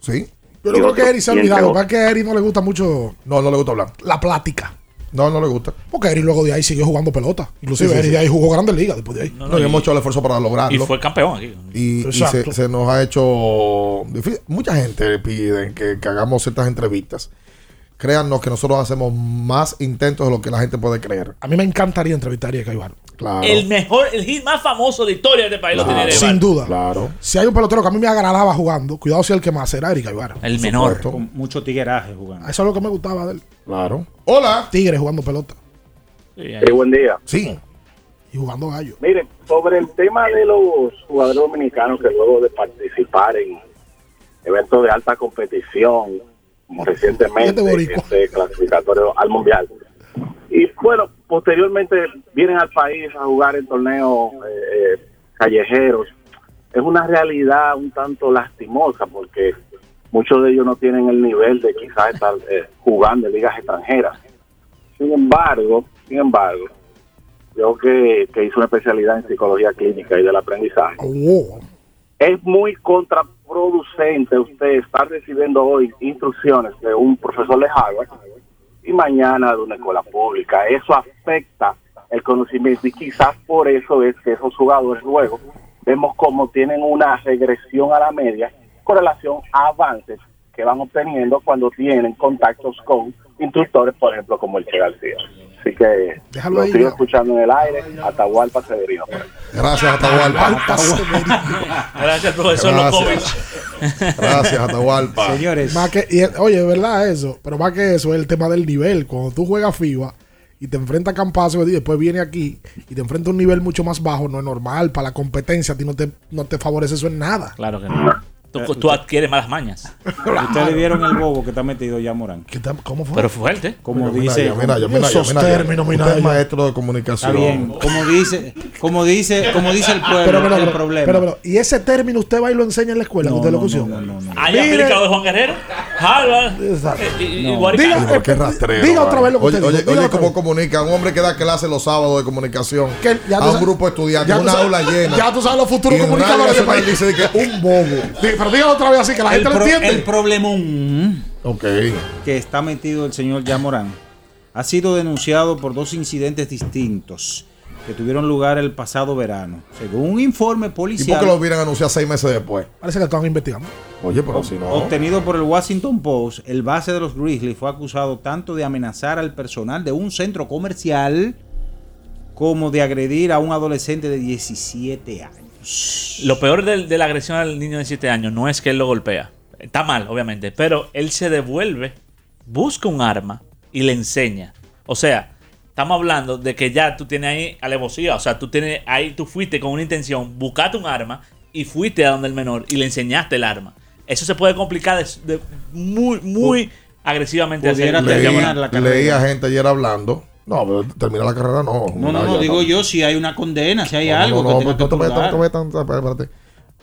Sí. Yo no creo que Eri se ha olvidado. Para que a Eri no le gusta mucho No, no le gusta hablar. la plática. No, no le gusta. Porque Eri luego de ahí siguió jugando pelota. Inclusive Sí, sí, Eri sí. de ahí jugó Grandes Ligas después de ahí. No, y hemos hecho el esfuerzo para lograrlo. Y fue campeón aquí. Y, y Exacto. se, se nos ha hecho difícil. Mucha gente pide que, que hagamos ciertas entrevistas. Créannos que nosotros hacemos más intentos de lo que la gente puede creer. A mí me encantaría entrevistar a Erika Ibar. Claro. El mejor, el hit más famoso de historia de este país lo tiene Sin duda. Claro. Si hay un pelotero que a mí me agradaba jugando, cuidado si el que más era Erika Ibar. El menor. Con mucho tigueraje jugando. Eso es lo que me gustaba de él. Claro. Hola. Tigre jugando pelota. Sí, buen día. Sí. Y jugando gallo. Miren, sobre el tema de los jugadores dominicanos que luego de participar en eventos de alta competición, recientemente este clasificatorio al mundial, y bueno, posteriormente vienen al país a jugar en torneos eh, callejeros, es una realidad un tanto lastimosa porque muchos de ellos no tienen el nivel de quizás estar eh, jugando en ligas extranjeras. Sin embargo, sin embargo, yo que, que hice una especialidad en psicología clínica y del aprendizaje, es muy contraproducente usted estar recibiendo hoy instrucciones de un profesor de Harvard y mañana de una escuela pública. Eso afecta el conocimiento y quizás por eso es que esos jugadores luego vemos como tienen una regresión a la media con relación a avances que van obteniendo cuando tienen contactos con instructores, por ejemplo, como el Che García. Así que Déjalo lo ahí, sigo ya. escuchando en el aire, Atahualpa Severino. Gracias, Atahualpa. Gracias, profesor Gracias. Lokovic. Gracias, Atahualpa. Señores. Más que, y, oye, es verdad eso. Pero más que eso es el tema del nivel. Cuando tú juegas FIBA y te enfrentas a Campazo y después viene aquí y te enfrentas a un nivel mucho más bajo, no es normal. Para la competencia a ti no te, no te favorece eso en nada. Claro que no. Tú, tú adquieres malas mañas. Ustedes vieron el bobo que está metido ya Morán. ¿Cómo fue? Pero fuerte. Como Mira, dice. mira, mira, mira, Esos mira, mira. términos, Usted mira, es maestro de comunicación. Está bien. Como dice, como dice, como dice el pueblo, Pero, pero, el pero, problema. pero, pero, y ese término usted va y lo enseña en la escuela, que usted lo conoció. ¿Hay Mire. aplicado de Juan Guerrero? Exacto. eh, No. Diga, rastrero. Diga otra vez lo que oye, usted oye, oye cómo comunica. Un hombre que da clase los sábados de comunicación a un grupo de estudiantes, ya tú una aula llena. Ya tú sabes los futuros comunicadores un bobo. Pero dígalo otra vez así que la el, gente lo entiende. el problemón que está metido el señor Yamorán ha sido denunciado por dos incidentes distintos que tuvieron lugar el pasado verano. Según un informe ¿Y por policial qué lo hubieran anunciado seis meses después? Parece que estaban investigando. Oye, pero si no. obtenido por el Washington Post, el base de los Grizzlies fue acusado tanto de amenazar al personal de un centro comercial como de agredir a un adolescente de 17 años. Lo peor de, de la agresión al niño de 7 años no es que él lo golpea. Está mal, obviamente. Pero él se devuelve, busca un arma y le enseña. O sea, estamos hablando de que ya tú tienes ahí alevosía. O sea, tú tienes ahí, tú fuiste con una intención, buscaste un arma y fuiste a donde el menor y le enseñaste el arma. Eso se puede complicar de, de muy, muy agresivamente. hacia pudiera el- terminar Leí, la carrera. leía gente ayer hablando. No, pero terminar la carrera no. No, no, no, digo yo si hay una condena, si hay No, algo no, no, que tenga no que no espérate, espérate.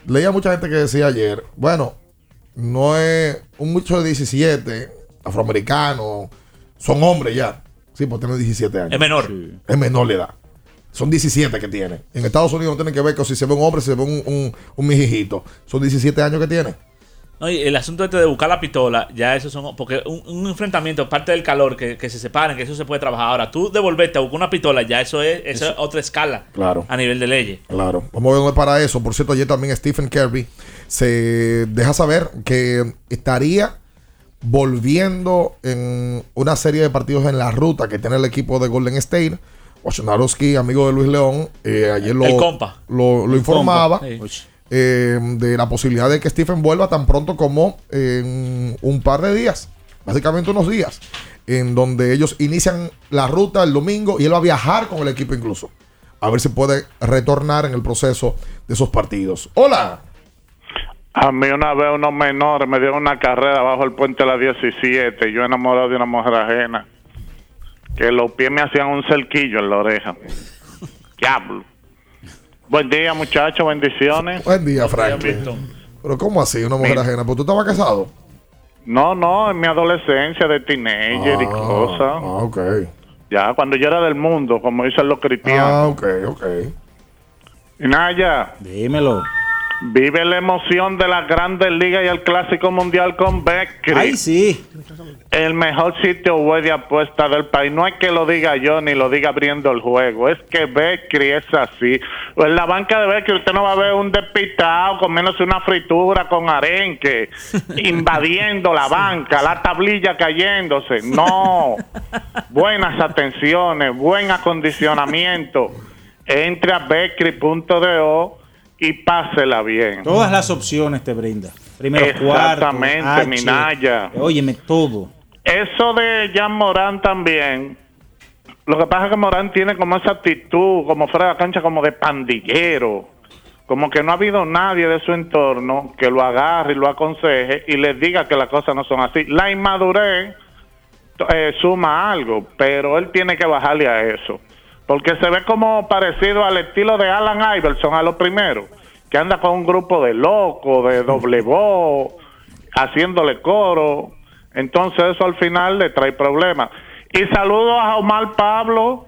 Leía mucha gente que decía ayer, bueno, no es un muchacho de 17, afroamericano, son hombres ya. Sí, pues tiene 17 años. Es menor. Es menor la edad. Son 17 que tiene. En Estados Unidos no tienen que ver con si se ve un hombre, si se ve un, un, un mijijito. Son 17 años que tiene. No, y el asunto este de buscar la pistola, ya eso son. Porque un, un enfrentamiento, parte del calor, que, que se separen, que eso se puede trabajar. Ahora, tú devolverte a buscar una pistola, ya eso es, eso es otra escala Claro. a nivel de leyes. Claro. Vamos a ver dónde para eso. Por cierto, ayer también Stephen Kirby se deja saber que estaría volviendo en una serie de partidos en la ruta que tiene el equipo de Golden State. Wojnarowski, amigo de Luis León, eh, ayer lo, El compa. lo, lo El informaba compa, sí. Eh, de la posibilidad de que Stephen vuelva tan pronto como en un par de días, básicamente unos días, en donde ellos inician la ruta el domingo y él va a viajar con el equipo incluso, a ver si puede retornar en el proceso de esos partidos. Hola. A mí una vez unos menores me dieron una carrera bajo el puente de la 17 yo enamorado de una mujer ajena. Que los pies me hacían un cerquillo en la oreja. Diablo. Buen día, muchachos, bendiciones. Buen día, Franklin. Pero ¿cómo así? Una mujer Mira. ajena. ¿Pues tú estabas casado? No, no, en mi adolescencia de teenager y cosas. Ah, ok. Ya, cuando yo era del mundo, como dicen los cristianos. Ah, ok, ok. Y Naya. Dímelo. Vive la emoción de las grandes ligas y el clásico mundial con Beckery. Ay, sí. El mejor sitio web de apuesta del país. No es que lo diga yo ni lo diga abriendo el juego. Es que Beckery es así. En la banca de Beckery usted no va a ver un despistado comiéndose una fritura con arenque, invadiendo la banca, la tablilla cayéndose. No. Buenas atenciones, buen acondicionamiento. Entre a beckery.do y pásela bien. Todas las opciones te brinda. Primero cuarto. Exactamente, H, Minaya. Óyeme, todo. Eso de Jan Morán también. Lo que pasa es que Morán tiene como esa actitud, como fuera de la cancha, como de pandillero. Como que no ha habido nadie de su entorno que lo agarre y lo aconseje y les diga que las cosas no son así. La inmadurez eh, suma algo, pero él tiene que bajarle a eso. Porque se ve como parecido al estilo de Alan Iverson a lo primero, que anda con un grupo de locos, de doble voz, haciéndole coro. Entonces eso al final le trae problemas. Y saludo a Omar Pablo,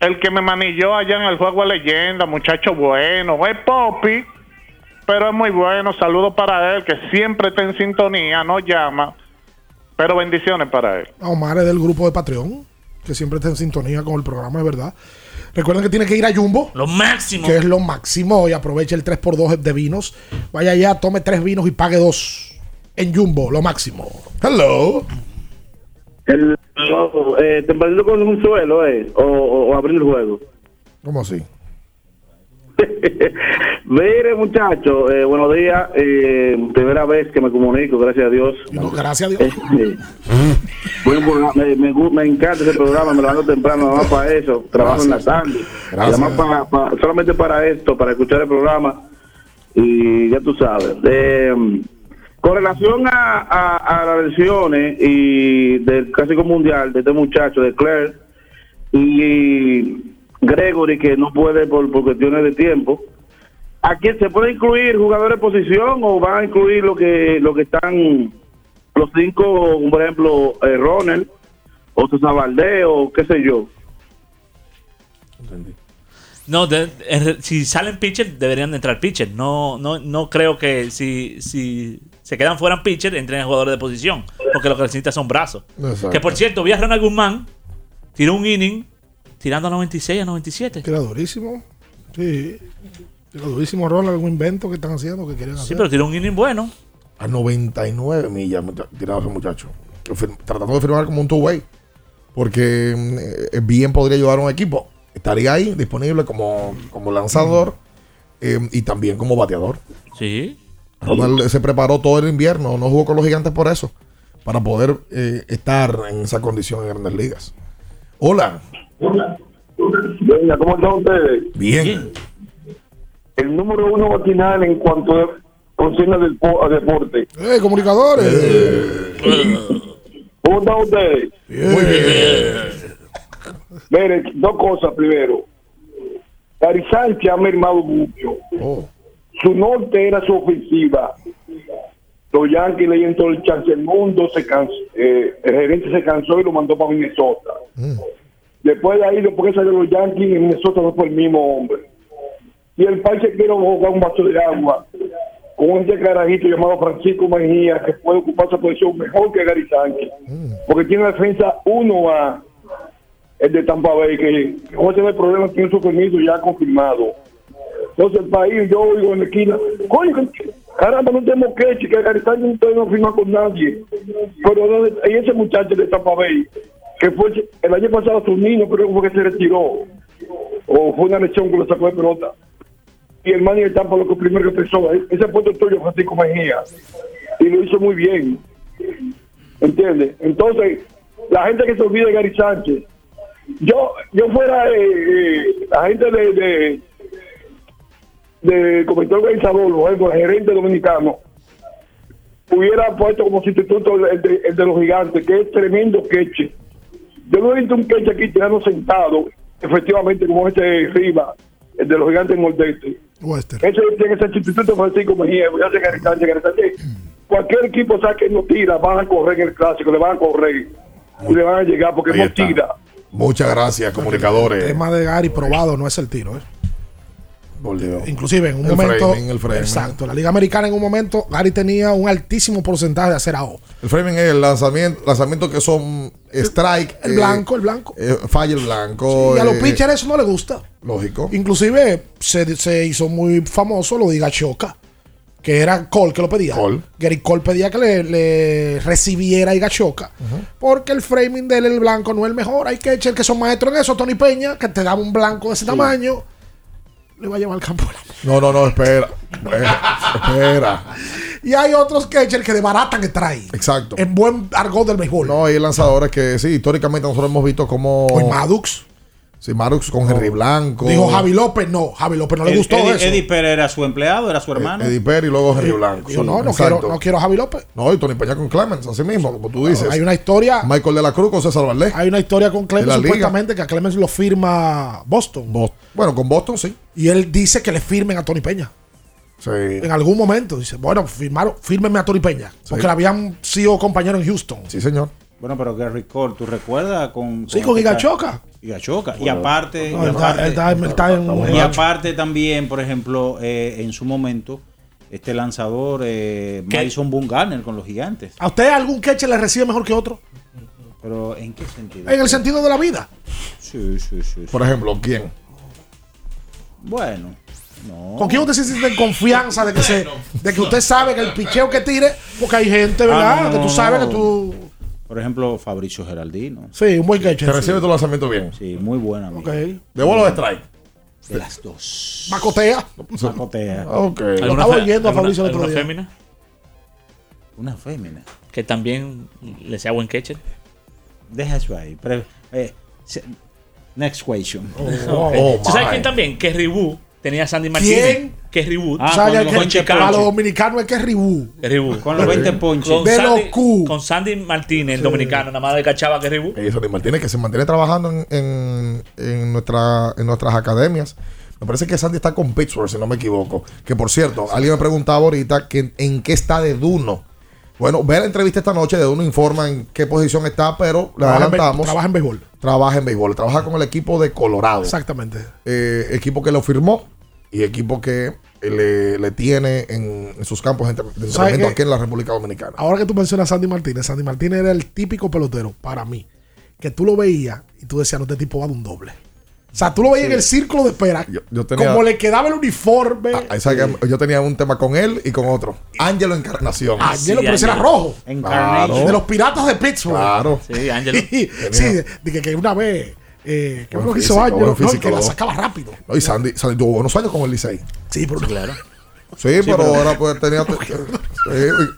el que me manilló allá en el juego de leyenda, muchacho bueno, es Poppy, pero es muy bueno. Saludos para él, que siempre está en sintonía, no llama. Pero bendiciones para él. Omar es del grupo de Patreon, que siempre está en sintonía con el programa, es verdad. Recuerden que tiene que ir a Jumbo. Lo máximo. Que es lo máximo. Y aproveche el 3x2 de vinos. Vaya allá, tome tres vinos y pague dos. En Jumbo, lo máximo. Hello. El, eh, tempranito con un suelo, ¿eh? O, o, o abrir el juego. ¿Cómo así? Mire, muchachos, eh, buenos días. Eh, primera vez que me comunico, gracias a Dios. gracias a Dios. Eh, buen programa, me, me, gu- me encanta ese programa, me levanto temprano, nada más para eso. Trabajo en la tarde. Gracias. Además, para, para- solamente para esto, para escuchar el programa. Y ya tú sabes. Eh, con relación a, a, a las lesiones y del clásico mundial de este muchacho, de Claire y Gregory, que no puede por, por cuestiones de tiempo, ¿a quién se puede incluir jugadores de posición o van a incluir lo que lo que están los cinco, por ejemplo, eh, Ronald o César Valdés o qué sé yo? No, de- si salen pitchers, deberían de entrar pitchers. No, no, no creo que si, si se quedan fuera pitchers, entren jugadores de posición. Porque lo que necesita son brazos. Exacto. Que por cierto, vi a Ronald Guzmán, tiró un inning, tirando a 96 a 97. Tira durísimo. Sí. Tira durísimo, Ronald, algún invento que están haciendo, que quieren Sí, hacer. pero tiró un inning bueno. A 99 millas tirado ese muchacho. Tratando de firmar como un two-way. Porque mm, eh, bien podría ayudar a un equipo. Estaría ahí disponible como, como lanzador eh, y también como bateador. Sí. Ronald se preparó todo el invierno, no jugó con los gigantes por eso. Para poder eh, estar en esa condición en grandes ligas. Hola. Venga, ¿cómo están ustedes? Bien. El número uno matinal en cuanto a consigna del deporte. ¡Eh, comunicadores! ¿Cómo están ustedes? Muy bien. Miren, dos cosas primero. Gary Sánchez ha mermado mucho. Su norte era su ofensiva. Los Yankees le dieron todo el chance del mundo. Se cansó, eh, el gerente se cansó y lo mandó para Minnesota. Después de ahí, después salió los Yankees, en Minnesota no fue el mismo hombre. Y el país se quiere jugar un vaso de agua con ese carajito llamado Francisco Mejía, que puede ocupar esa posición mejor que Gary Sánchez. Porque tiene la defensa uno a el de Tampa Bay, que que no hay problema, tiene su permiso ya confirmado. Entonces el país, yo oigo en la esquina, coño, caramba, no tenemos que que Gary Sánchez no firma con nadie. Pero ¿dónde- y ese muchacho de Tampa Bay, que fue el año pasado su niño, creo que fue que se retiró, o fue una lesión que lo sacó de pelota. Y el manager Tampa lo que primero que pensó, "Eh, ese puesto es tuyo, Francisco Mejía. Y lo hizo muy bien. ¿Entiendes? Entonces, la gente que se olvida de Gary Sánchez, yo yo fuera eh, eh, la gente de, de, de comité organizador, el gerente dominicano, hubiera puesto como sustituto el de, el de los gigantes, que es tremendo queche. Yo no he visto un queche aquí tirando sentado, efectivamente, como este Riva, el de los gigantes mordetes. Ese tiene ese sustituto Francisco Mejía, ya se. Cualquier equipo sabe que no tira, van a correr en el clásico, le van a correr y le van a llegar porque Ahí no está. tira. Muchas gracias, comunicadores. El tema de Gary probado no es el tiro, ¿eh? Inclusive en un El momento. framing, el framing. Exacto. La Liga Americana en un momento, Gary tenía un altísimo porcentaje de hacer AO. El framing es el lanzamiento, lanzamiento que son strike. El eh, blanco, el blanco. eh, falla el blanco. y a los eh, pitchers eso no le gusta. Lógico. Inclusive se, se hizo muy famoso lo de Igachoca, que era Cole que lo pedía. Gary Cole pedía que le, le recibiera Igachoca, porque el framing de él, el blanco, no es el mejor. Hay que echar que son maestros en eso. Tony Peña, que te daba un blanco de ese tamaño, le va a llevar al campo. No, no, no, espera. Eh, espera. Y hay otros catchers que desbaratan el trae. Exacto. En buen argot del béisbol. No, hay lanzadores que sí, históricamente nosotros hemos visto como. Hoy Madux. Sí, Madux con Henry Blanco. Dijo Javi López, no, Javi López no le Ed- gustó Eddie, eso. Eddie Pérez era su empleado, era su hermano. Eddie Perry y luego Henry Blanco. Dijo, Sí, no, no quiero, no quiero a Javi López. No, y Tony Peña con Clemens, así mismo, como tú dices. Hay una historia. Michael de la Cruz con César Valdés. Hay una historia con Clemens supuestamente que a Clemens lo firma Boston. Bueno, con Boston sí. Y él dice que le firmen a Tony Peña. Sí. En algún momento dice, bueno, firmaron, fírmenme a Tony Peña. Porque le habían sido compañeros en Houston. Sí, señor. Bueno, pero Gary Cole, ¿tú recuerdas con. Sí, con Igachoca. Igachoca. Y aparte. no, y él está- aparte- él está- él está en- y aparte también, por ejemplo, eh, en su momento, este lanzador, eh, Madison Bumgarner con los gigantes. ¿A usted algún catcher le recibe mejor que otro? Pero, ¿en qué sentido? En el sentido de la vida. Sí, sí, sí. Por ejemplo, ¿quién? Bueno, no. ¿Con quién usted se siente en confianza de que, se, de que usted sabe que el picheo que tire? Porque hay gente, ¿verdad? Ah, no, que tú sabes no. que tú. Por ejemplo, Fabricio Geraldino. Sí, un buen catcher. Te recibe tu lanzamiento bien. Sí, muy buena. amigo. Ok. ¿De bola o de strike? De las dos. Macotea. Macotea. Ok. Lo ¿Alguna estaba oyendo a Fabricio el otro día. fémina? Una fémina. Que también le sea buen catcher. Deja eso ahí. Pero, eh, next question. Ok. ¿Tú sabes quién también? Que Ribu tenía a Sandy Martínez. ¿Quién? Que Ribu. Ah, O sea, con los que- veinte para los dominicanos es que es Ribú. Que. Con los 20 ponches. Con De Sandy, los Q. con Sandy Martínez, el dominicano, nada más de cachaba que Ribu. Y Sandy Martínez que se mantiene trabajando en, en, en nuestra, en nuestras academias. Me parece que Sandy está con Pittsburgh, si no me equivoco. Que por cierto, alguien me preguntaba ahorita que en qué está de Duno. Bueno, ve la entrevista esta noche, de Duno informa en qué posición está, pero le adelantamos. trabaja en béisbol. Trabaja en béisbol. Trabaja con el equipo de Colorado. Exactamente. Eh, equipo que lo firmó y equipo que le, le tiene en, en sus campos de entre- de ¿Sabe entrenamiento aquí en la República Dominicana. Ahora que tú mencionas a Sandy Martínez, Sandy Martínez era el típico pelotero para mí. Que tú lo veías y tú decías, no, este tipo va de un doble. O sea, tú lo veías en el círculo de espera. yo tenía- Como le quedaba el uniforme. Ah, esa Yo tenía un tema con él y con otro. Ángelo Encarnación. Ángelo, pero ese era rojo. Claro. De los piratas de Pittsburgh. Claro. Sí, Ángelo. sí, de que, una vez. Eh, ¿Qué Buen fue lo que hizo físico, Ángelo? buen No, físico, que la sacaba rápido. No, y Sandy, Sandy tuvo buenos años con el Licey. Sí, pero claro. Sí, pero, ahora pues tenía. sí,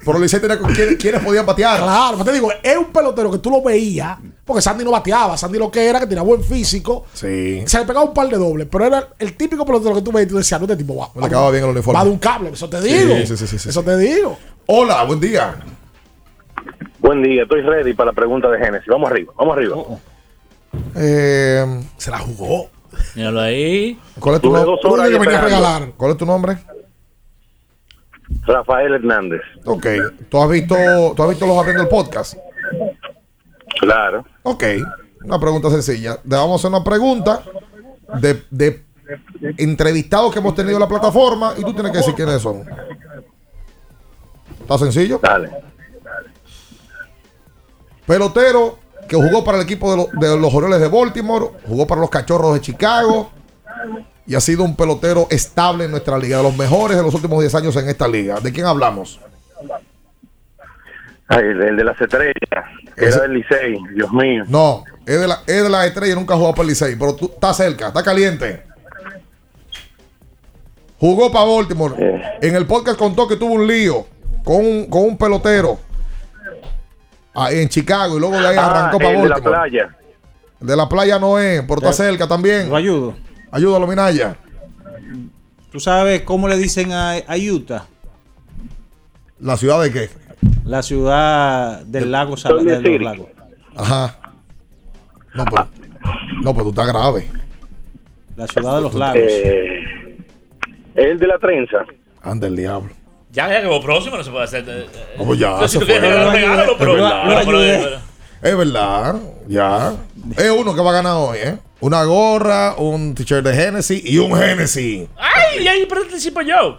pero el Licey tenía con quién- quiénes podían batear. Claro, pero te digo, es un pelotero que tú lo veías, porque Sandy no bateaba, Sandy lo que era, que tenía buen físico, Sí. se le pegaba un par de dobles, pero era el típico pelotero que tú veías y tú decías, no, este tipo va. Le acaba bien el uniforme. Va de un cable, eso te digo. sí, sí, sí, sí. Eso te digo. Hola, buen día. Buen día, estoy ready para la pregunta de Génesis. Vamos arriba, vamos arriba. Eh, Se la jugó. Míralo ahí. ¿Cuál es tu nombre? ¿Cuál es tu nombre? Rafael Hernández. Ok. ¿Tú has visto, tú has visto los abriendo el podcast? Claro. Ok. Una pregunta sencilla. Le vamos a hacer una pregunta de, de entrevistados que hemos tenido en la plataforma y tú tienes que decir quiénes son. ¿Está sencillo? Dale. Pelotero que jugó para el equipo de, lo- de los Orioles de Baltimore, jugó para los Cachorros de Chicago y ha sido un pelotero estable en nuestra liga, de los mejores de los últimos 10 años en esta liga. ¿De quién hablamos? Ay, el, el de las estrellas, Ese- era del Licey, Dios mío. No, es de la, es de la estrella y nunca ha jugado para el Licey, pero tú estás cerca, está caliente. Jugó para Baltimore. En el podcast contó que tuvo un lío con un, con un pelotero ahí en Chicago y luego de ahí Ah, arrancó para el de la Baltimore. playa. De la playa no es, pero está cerca también. Lo ayudo. Ayúdalo, Minaya. ¿Tú sabes cómo le dicen a, a Utah? ¿La ciudad de qué? La ciudad del lago Sal- de los lagos. Ajá. No, pero, no, pero tú estás grave. La ciudad de los lagos. Eh, El de la trenza. Anda el diablo. Ya, ya que lo próximo no se puede hacer. eh, eh. Como ya Entonces, se si tú fue. quieres regalar, regálalo, pero. Es verdad. Ya. Es uno que va a ganar hoy, ¿eh? Una gorra, un t-shirt de Genesis y un Genesis. ¡Ay! Y ahí participo yo.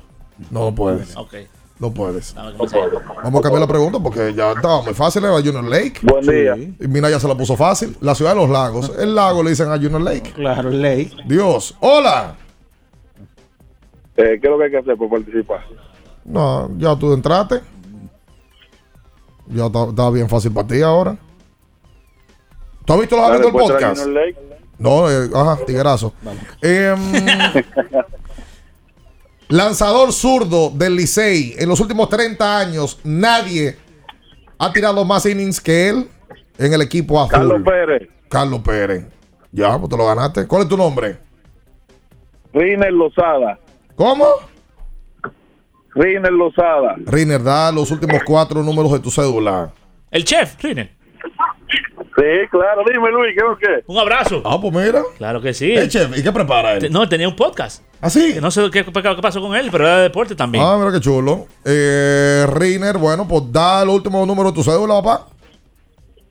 No, no puedes. Ok. No puedes. No, Vamos a cambiar la pregunta porque ya estaba muy fácil. Era Junior Lake. Buen día. Y mira, ya se la puso fácil. La ciudad de los lagos. El lago le dicen a Junior Lake. Claro, el Lake. Dios. Hola. Eh, ¿Qué es lo que hay que hacer por participar? No, ya tú entraste. Ya está, está bien fácil para ti ahora. ¿Tú has visto los La amigos del podcast? No, eh, ajá, tiguerazo. Em, lanzador zurdo del Licey. En los últimos 30 años, nadie ha tirado más innings que él en el equipo azul. Carlos Pérez. Carlos Pérez. Ya, pues te lo ganaste. ¿Cuál es tu nombre? Riner Lozada. ¿Cómo? Riner Lozada. Riner, da los últimos cuatro números de tu cédula. El chef, Riner. Sí, claro. Dime, Luis, ¿qué es lo que? Un abrazo. Ah, pues mira. Claro que sí. Eh, chef, ¿y qué prepara él? No, tenía un podcast. ¿Ah, sí? Que No sé qué, pasó con él, pero era de deporte también. Ah, mira qué chulo. Eh, Riner, bueno, pues da el último número de tu cédula, papá.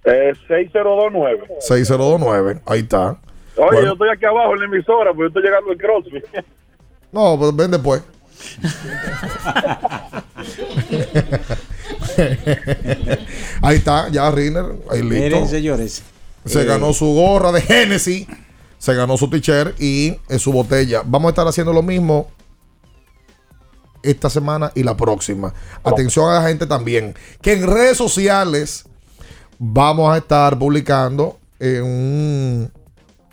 Eh, 6029. 6029. Ahí está. Oye, Bueno. yo estoy aquí abajo en la emisora, porque yo estoy llegando al CrossFit. No, pues ven después. Ahí está, ya Riner. Ahí listo. Miren, señores. Se eh, ganó su gorra de Genesis. Se ganó su t-shirt y eh, su botella. Vamos a estar haciendo lo mismo esta semana y la próxima. Atención a la gente también. Que en redes sociales vamos a estar publicando eh, un-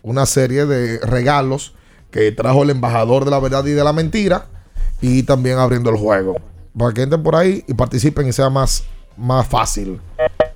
una serie de regalos que trajo el embajador de la verdad y de la mentira. Y también abriendo el juego. Para que entren por ahí y participen y sea más, más fácil.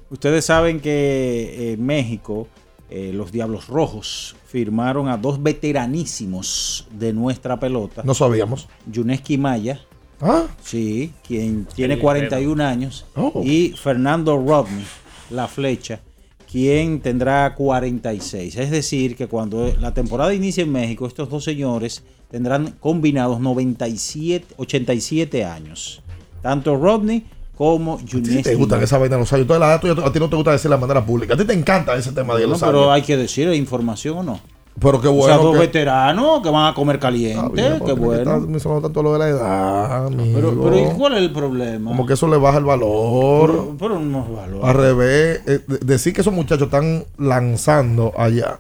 Ustedes saben que en México eh, los Diablos Rojos firmaron a dos veteranísimos de nuestra pelota. No sabíamos. Yuneski Maya. Ah. Sí, quien tiene Sí, 41 años. Oh. Y Fernando Rodney, la flecha, quien tendrá 46. Es decir, que cuando la temporada inicie en México, estos dos señores tendrán combinados 97, 87 años. Tanto Rodney como ¿A ti Yuneski te gustan Maya. esa vaina los años? La a ti no te gusta decir de manera pública. A ti te encanta ese tema de No, los pero años. hay que decir, ¿hay información o no? Pero qué o bueno. sea, dos que- veteranos que van a comer caliente, Bien, qué bueno. Me sonó tanto lo de la edad, amigo. Pero, pero ¿y cuál es el problema? Como que eso le baja el valor. Pero, pero no es valor. Al revés, eh, de- decir que esos muchachos están lanzando allá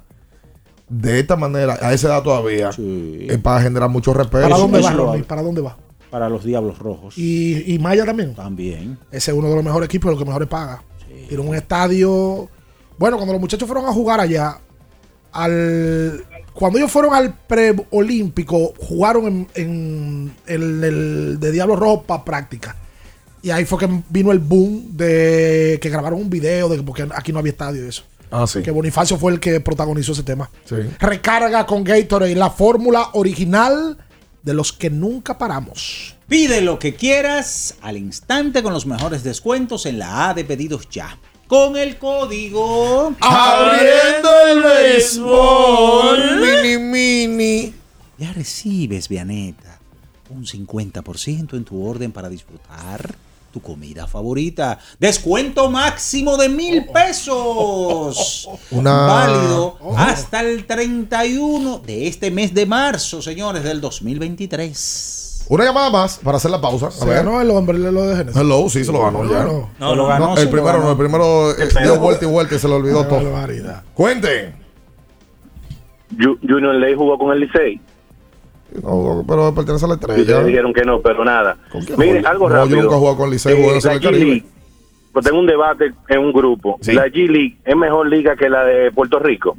de esta manera, a esa edad todavía, es para generar mucho respeto. ¿Para dónde va, Ronnie? ¿Para dónde va? Para los Diablos Rojos. Y, y Maya también. También. Ese es uno de los mejores equipos, los que mejores paga. Tiene un estadio. Bueno, cuando los muchachos fueron a jugar allá, al cuando ellos fueron al preolímpico, jugaron en, en- en el de Diablo Rojo para práctica. Y ahí fue que vino el boom de que grabaron un video de que porque aquí no había estadio y eso. Ah, sí. Que Bonifacio fue el que protagonizó ese tema. Sí. Recarga con Gatorade, la fórmula original de los que nunca paramos. Pide lo que quieras al instante con los mejores descuentos en la A de pedidos ya. Con el código Abriendo el béisbol. Mini, mini. Ya recibes, Vianeta, un 50% en tu orden para disfrutar tu comida favorita. Descuento máximo de mil pesos. Una- Válido hasta el 31 de este mes de marzo, señores, del 2023. Una llamada más para hacer la pausa. A Se ver. ganó el hombre lo de Genesis. Hello, sí, se lo ganó ya. No, no, lo ganó, No, el primero ganó. no, el primero eh, dio vuelta y vuelta y se lo olvidó Qué todo. barbaridad. Cuente. Ju- Junior Ley jugó con el Licey. No, pero pertenece a la Y ustedes estrella. dijeron que no, pero nada. Mire, algo No, yo nunca he jugado con Licey, Eh, esa la Caribe. G-League, pues tengo un debate en un grupo. La G-League es mejor liga que la de Puerto Rico.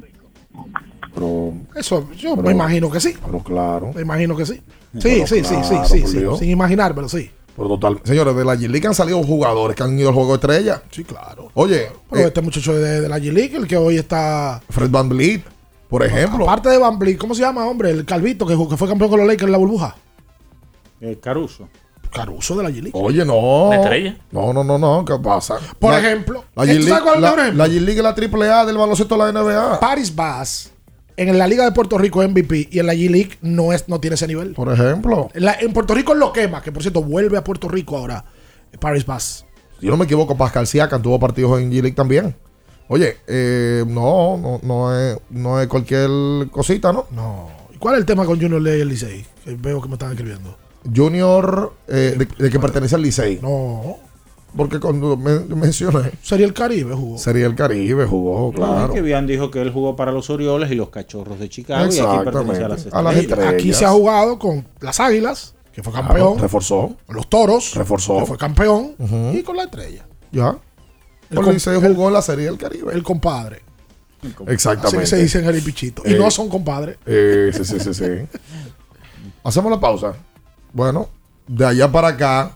Eso, yo me imagino que sí. Pero claro. Me imagino que sí. Sí, Pero sí, sí, sí, sí, sí. Dios. Sin imaginármelo, sí. Pero total. Señores, de la G-League han salido jugadores que han ido al juego de estrella. Sí, claro. Oye, Pero eh, este muchacho de, de la G-League, el que hoy está. Fred Van Vliet, por ejemplo. Aparte de Van Vliet, ¿cómo se llama, hombre? El Calvito, que, fue campeón con los Lakers en la burbuja. Eh, Caruso. Caruso de la G-League. Oye, no. Estrella. No, no, no, no. ¿Qué pasa? Por La- ejemplo, La ¿tú sabes G-League es el la, mejor ejemplo? la G-League es la triple A del baloncesto de la NBA. Paris Bass en la Liga de Puerto Rico es MVP y en la G-League no, es, no tiene ese nivel. Por ejemplo, En, la- en Puerto Rico lo quema, que por cierto vuelve a Puerto Rico ahora. Paris Bass. si yo no me equivoco, Pascal Siakam tuvo partidos en G-League también. Oye, eh, no, no, no es, no es cualquier cosita, ¿no? No. ¿Y cuál es el tema con Junior Ley y el Licey? Que veo que me están escribiendo. Junior, eh, de, de que pertenece al Licey. No. Porque cuando me, mencioné, Sería el Caribe, jugó. sería el Caribe, jugó, claro. Que bien dijo que él jugó para los Orioles y los Cachorros de Chicago y aquí pertenece a las Exactamente. A las estrellas. Aquí se ha jugado con las Águilas, que fue Claro, campeón. reforzó. Los Toros, Reforzó. que fue campeón. Y con la estrella. Ya. El Licey jugó en la Serie del Caribe. El compadre. Exactamente. Así se dice en el pichito. Y Eh, no son compadres. Eh, sí, sí, sí, sí. Hacemos la pausa. Bueno, de allá para acá.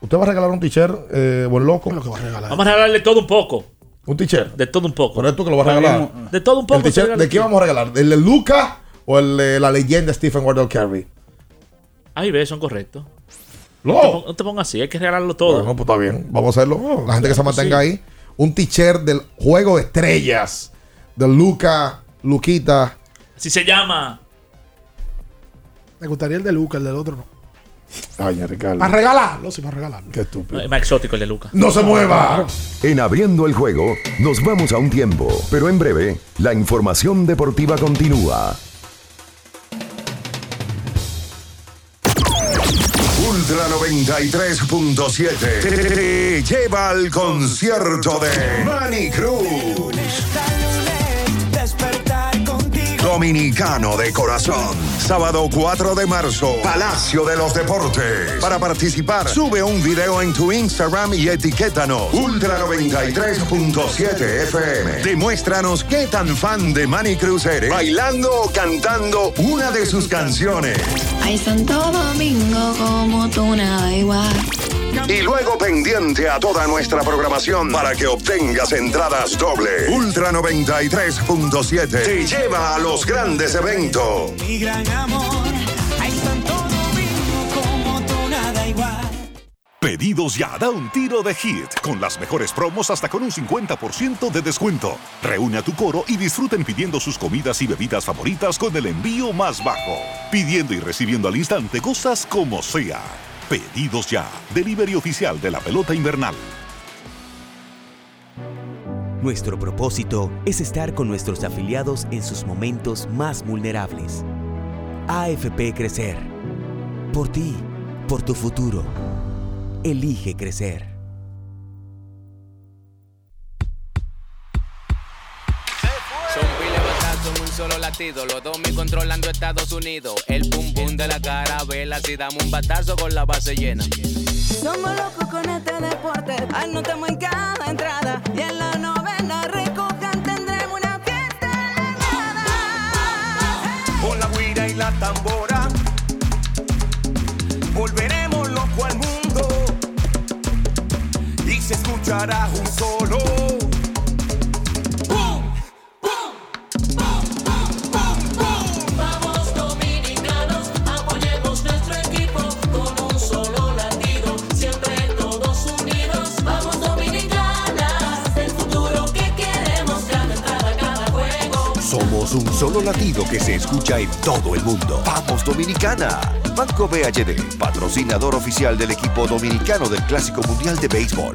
¿Usted va a regalar un t-shirt, eh, buen loco? Lo que va a regalar. Vamos a regalarle todo un poco. ¿Un t-shirt? De todo un poco. ¿Pero es tú que lo vas a regalar? De todo un poco. ¿El t-shirt se regala ¿De qué vamos a regalar? ¿El de Luca o el de la leyenda Stephen Wardell Carey? Ahí ves, son correctos. No. No, te pon- no te pongas así, hay que regalarlo todo. Bueno, pues está bien. Vamos a hacerlo. La gente que se mantenga ahí. Un t-shirt del juego de estrellas. De Luca, Luquita. Así se llama. Me gustaría el de Luca, el del otro no. Ay, Ricardo. Para regalarlo, sí, para regalarlo. Qué estúpido. Es más exótico el de Luca. No se mueva. En abriendo el juego, nos vamos a un tiempo, pero en breve, la información deportiva continúa. Ultra 93.7 te lleva al concierto de Manny Cruz. Dominicano de corazón. Sábado 4 de marzo, Palacio de los Deportes. Para participar, sube un video en tu Instagram y etiquétanos. Ultra 93.7 FM. Demuéstranos qué tan fan de Manny Cruz eres, bailando o cantando una de sus canciones. Ay, Santo Domingo, como tú nada igual. Y luego pendiente a toda nuestra programación para que obtengas entradas doble. Ultra 93.7 te lleva a los grandes eventos. Mi gran amor. Como tú nada igual. Pedidos ya, da un tiro de hit, con las mejores promos hasta con un 50% de descuento. Reúne a tu coro y disfruten pidiendo sus comidas y bebidas favoritas con el envío más bajo. Pidiendo y recibiendo al instante cosas como sea. Pedidos ya, delivery oficial de la pelota invernal. Nuestro propósito es estar con nuestros afiliados en sus momentos más vulnerables. AFP Crecer. Por ti, por tu futuro. Elige crecer. Solo latido. Los dos mil controlando Estados Unidos. El pum pum de la carabela. Si damos un batazo con la base llena. Somos locos con este deporte, anotamos en cada entrada y en la novena recojan tendremos una fiesta Con la guira y la tambora. Volveremos loco al mundo. Y se escuchará un solo. Un solo latido que se escucha en todo el mundo. Vamos Dominicana. Banco BHD, patrocinador oficial del equipo dominicano del Clásico Mundial de Béisbol.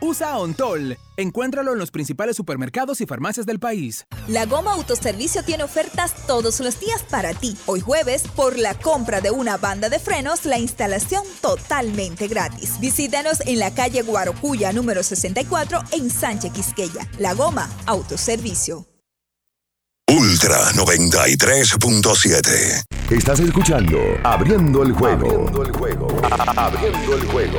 usa Ontol. Encuéntralo en los principales supermercados y farmacias del país. La Goma Autoservicio tiene ofertas todos los días para ti. Hoy jueves, por la compra de una banda de frenos, la instalación totalmente gratis. Visítanos en la calle Guarocuya número 64 en Sánchez Quisqueya. La Goma Autoservicio. Ultra 93.7. Estás escuchando Abriendo el juego. Abriendo el juego. Abriendo el juego.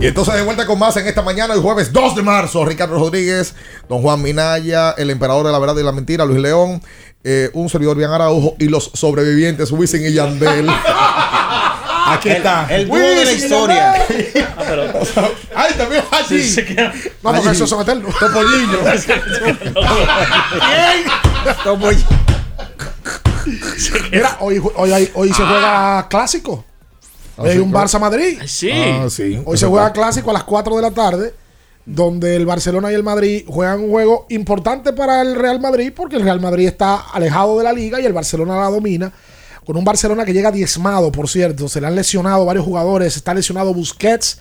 Y entonces de vuelta con más en esta mañana, el jueves 2 de marzo, Ricardo Rodríguez, don Juan Minaya, el emperador de la verdad y la mentira, Luis León, eh, un servidor bien Araujo y los sobrevivientes, Wisin y Yandel. Aquí está. el dúo de la historia. Yandel. Ay, también allí. No, porque Allí. esos son eternos. Topollillo. Mira, hoy, hoy, hay- hoy se juega clásico. Ah, hay un. Barça Madrid. Sí. Ah, sí. Hoy se juega clásico a las 4 de la tarde, donde el Barcelona y el Madrid juegan un juego importante para el Real Madrid, porque el Real Madrid está alejado de la liga y el Barcelona la domina. Con un Barcelona que llega diezmado, por cierto. Se le han lesionado varios jugadores. Está lesionado Busquets,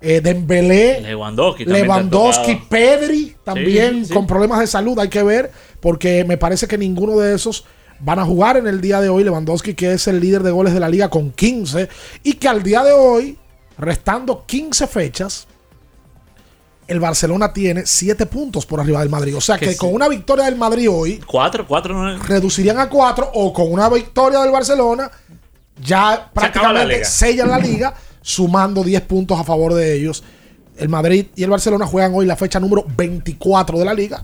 eh, Dembélé, Lewandowski. también Lewandowski. Pedri, también Sí, sí. con problemas de salud. Hay que ver, porque me parece que ninguno de esos van a jugar en el día de hoy. Lewandowski, que es el líder de goles de la liga con 15, y que al día de hoy, restando 15 fechas, el Barcelona tiene 7 puntos por arriba del Madrid. O sea Que que sí. con una victoria del Madrid hoy, Cuatro, cuatro, no reducirían a 4, o con una victoria del Barcelona, ya la prácticamente liga. sellan la liga, sumando 10 puntos a favor de ellos. El Madrid y el Barcelona juegan hoy la fecha número 24 de la liga.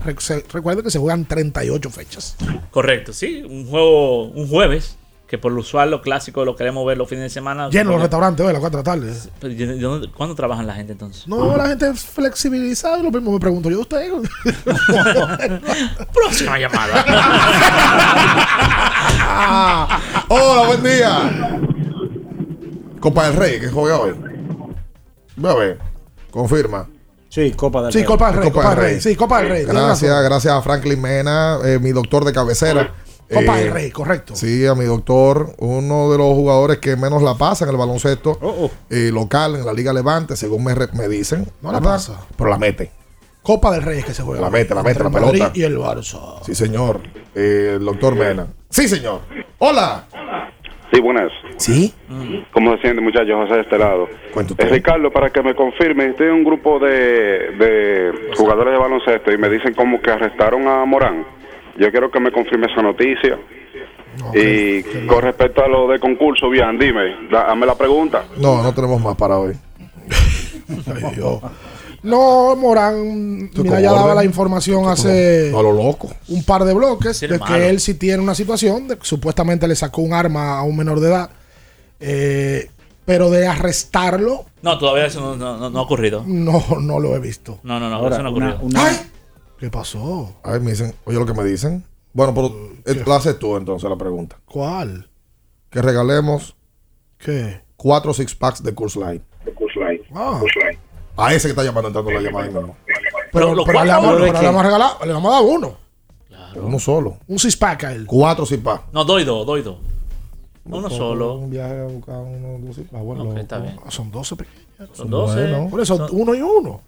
Recuerden que se juegan 38 fechas. Correcto, sí. Un juego, un jueves, que por lo usual lo clásico lo queremos ver los fines de semana. Llenos los restaurantes hoy a las 4 de la tarde. Pero, ¿y dónde- ¿Cuándo trabajan la gente entonces? No, la gente es flexibilizada y lo mismo me pregunto yo, ¿usted? Próxima llamada. Hola, buen día. Copa del Rey, que juega hoy. Ve a ver. Confirma. Sí, Copa del Sí, Rey. Copa del Rey, Copa del Rey. Sí, Copa del Rey. Gracias, gracias a Franklin Mena, eh, mi doctor de cabecera. Copa Eh, del Rey, correcto. Sí, a mi doctor, uno de los jugadores que menos la pasa en el baloncesto eh, local, en la Liga Levante, según me, re- me dicen. No la ¿verdad? pasa. Pero la mete. Copa del Rey es que se juega. La mete, la mete, la el Madrid pelota. Y el Barça. Sí, señor. Eh, el doctor Mena. Sí, señor. Hola. Sí, buenas. Sí. ¿Cómo se siente, muchachos? José de este lado. Eh, Ricardo, para que me confirme, estoy en un grupo de, de jugadores de baloncesto y me dicen como que arrestaron a Morán. Yo quiero que me confirme esa noticia. y con respecto a lo de concurso, bien, dime, da- dame la pregunta. No, no tenemos más para hoy. Ay, Dios. No, Morán, mira, ya daba la información hace A lo loco. un par de bloques de que él sí tiene una situación de que supuestamente le sacó un arma a un menor de edad. Eh, pero de arrestarlo, No, todavía eso no, no- no- no ha ocurrido. no, no lo he visto. No, no, no, Ahora, eso no ha una- ocurrido. una- ¡Ay! ¿Qué pasó? Ay, me dicen, oye lo que me dicen. Bueno, pero eh, la haces tú entonces la pregunta. ¿Cuál? Que regalemos ¿Qué? cuatro six packs de Curse Light. Ah. A ese que está llamando entrando la llamada. Pero, los pero le, vamos, de pero qué? le vamos a regalar, le vamos a dar uno. Uno solo. Un six pack a él. Cuatro six packs. No, doy dos, doy dos. Uno solo. Un viaje a buscar uno, dos six packs. Bueno, está bien. Ah, Son 12 pequeños. Son 12. Bueno. Por eso, uno y uno.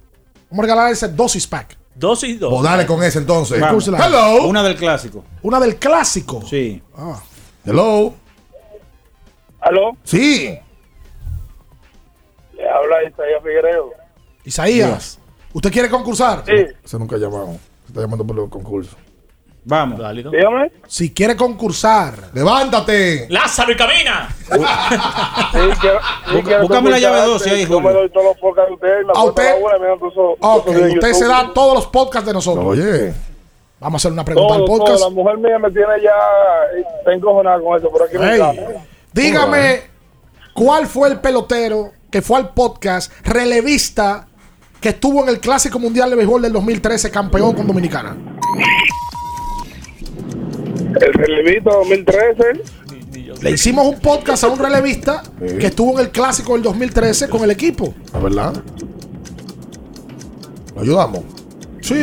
Vamos a regalar ese dos six pack. Dos y dos. Pues dale con ese entonces. Vamos. Hello. Una del clásico. Una del clásico. Sí. Ah. Hello. ¿Aló? Sí. Le habla Isaías Figueredo. Isaías, ¿usted quiere concursar? Sí. Ese nunca ha llamado. Se está llamando por el concurso. Vamos. Dígame. Si quiere concursar. Levántate. Lázaro y camina. búscame la llave 12 ahí, Yo me Julio. doy todos los podcasts de ustedes. Me A usted- la una, me dan todos esos- Ok, todos esos de usted se da todos los podcasts de nosotros. Oye. Vamos a hacer una pregunta Todo, al podcast. todo. La mujer mía me tiene ya eh, está encojonada con eso, pero aquí me Ey, encanta. dígame, ¿cuál fue el pelotero que fue al podcast relevista que estuvo en el Clásico Mundial de Béisbol del 2013, campeón con Dominicana? El relevito 2013. Le hicimos un podcast a un relevista que estuvo en el Clásico del 2013 con el equipo. ¿La verdad? ¿Lo ayudamos? Sí.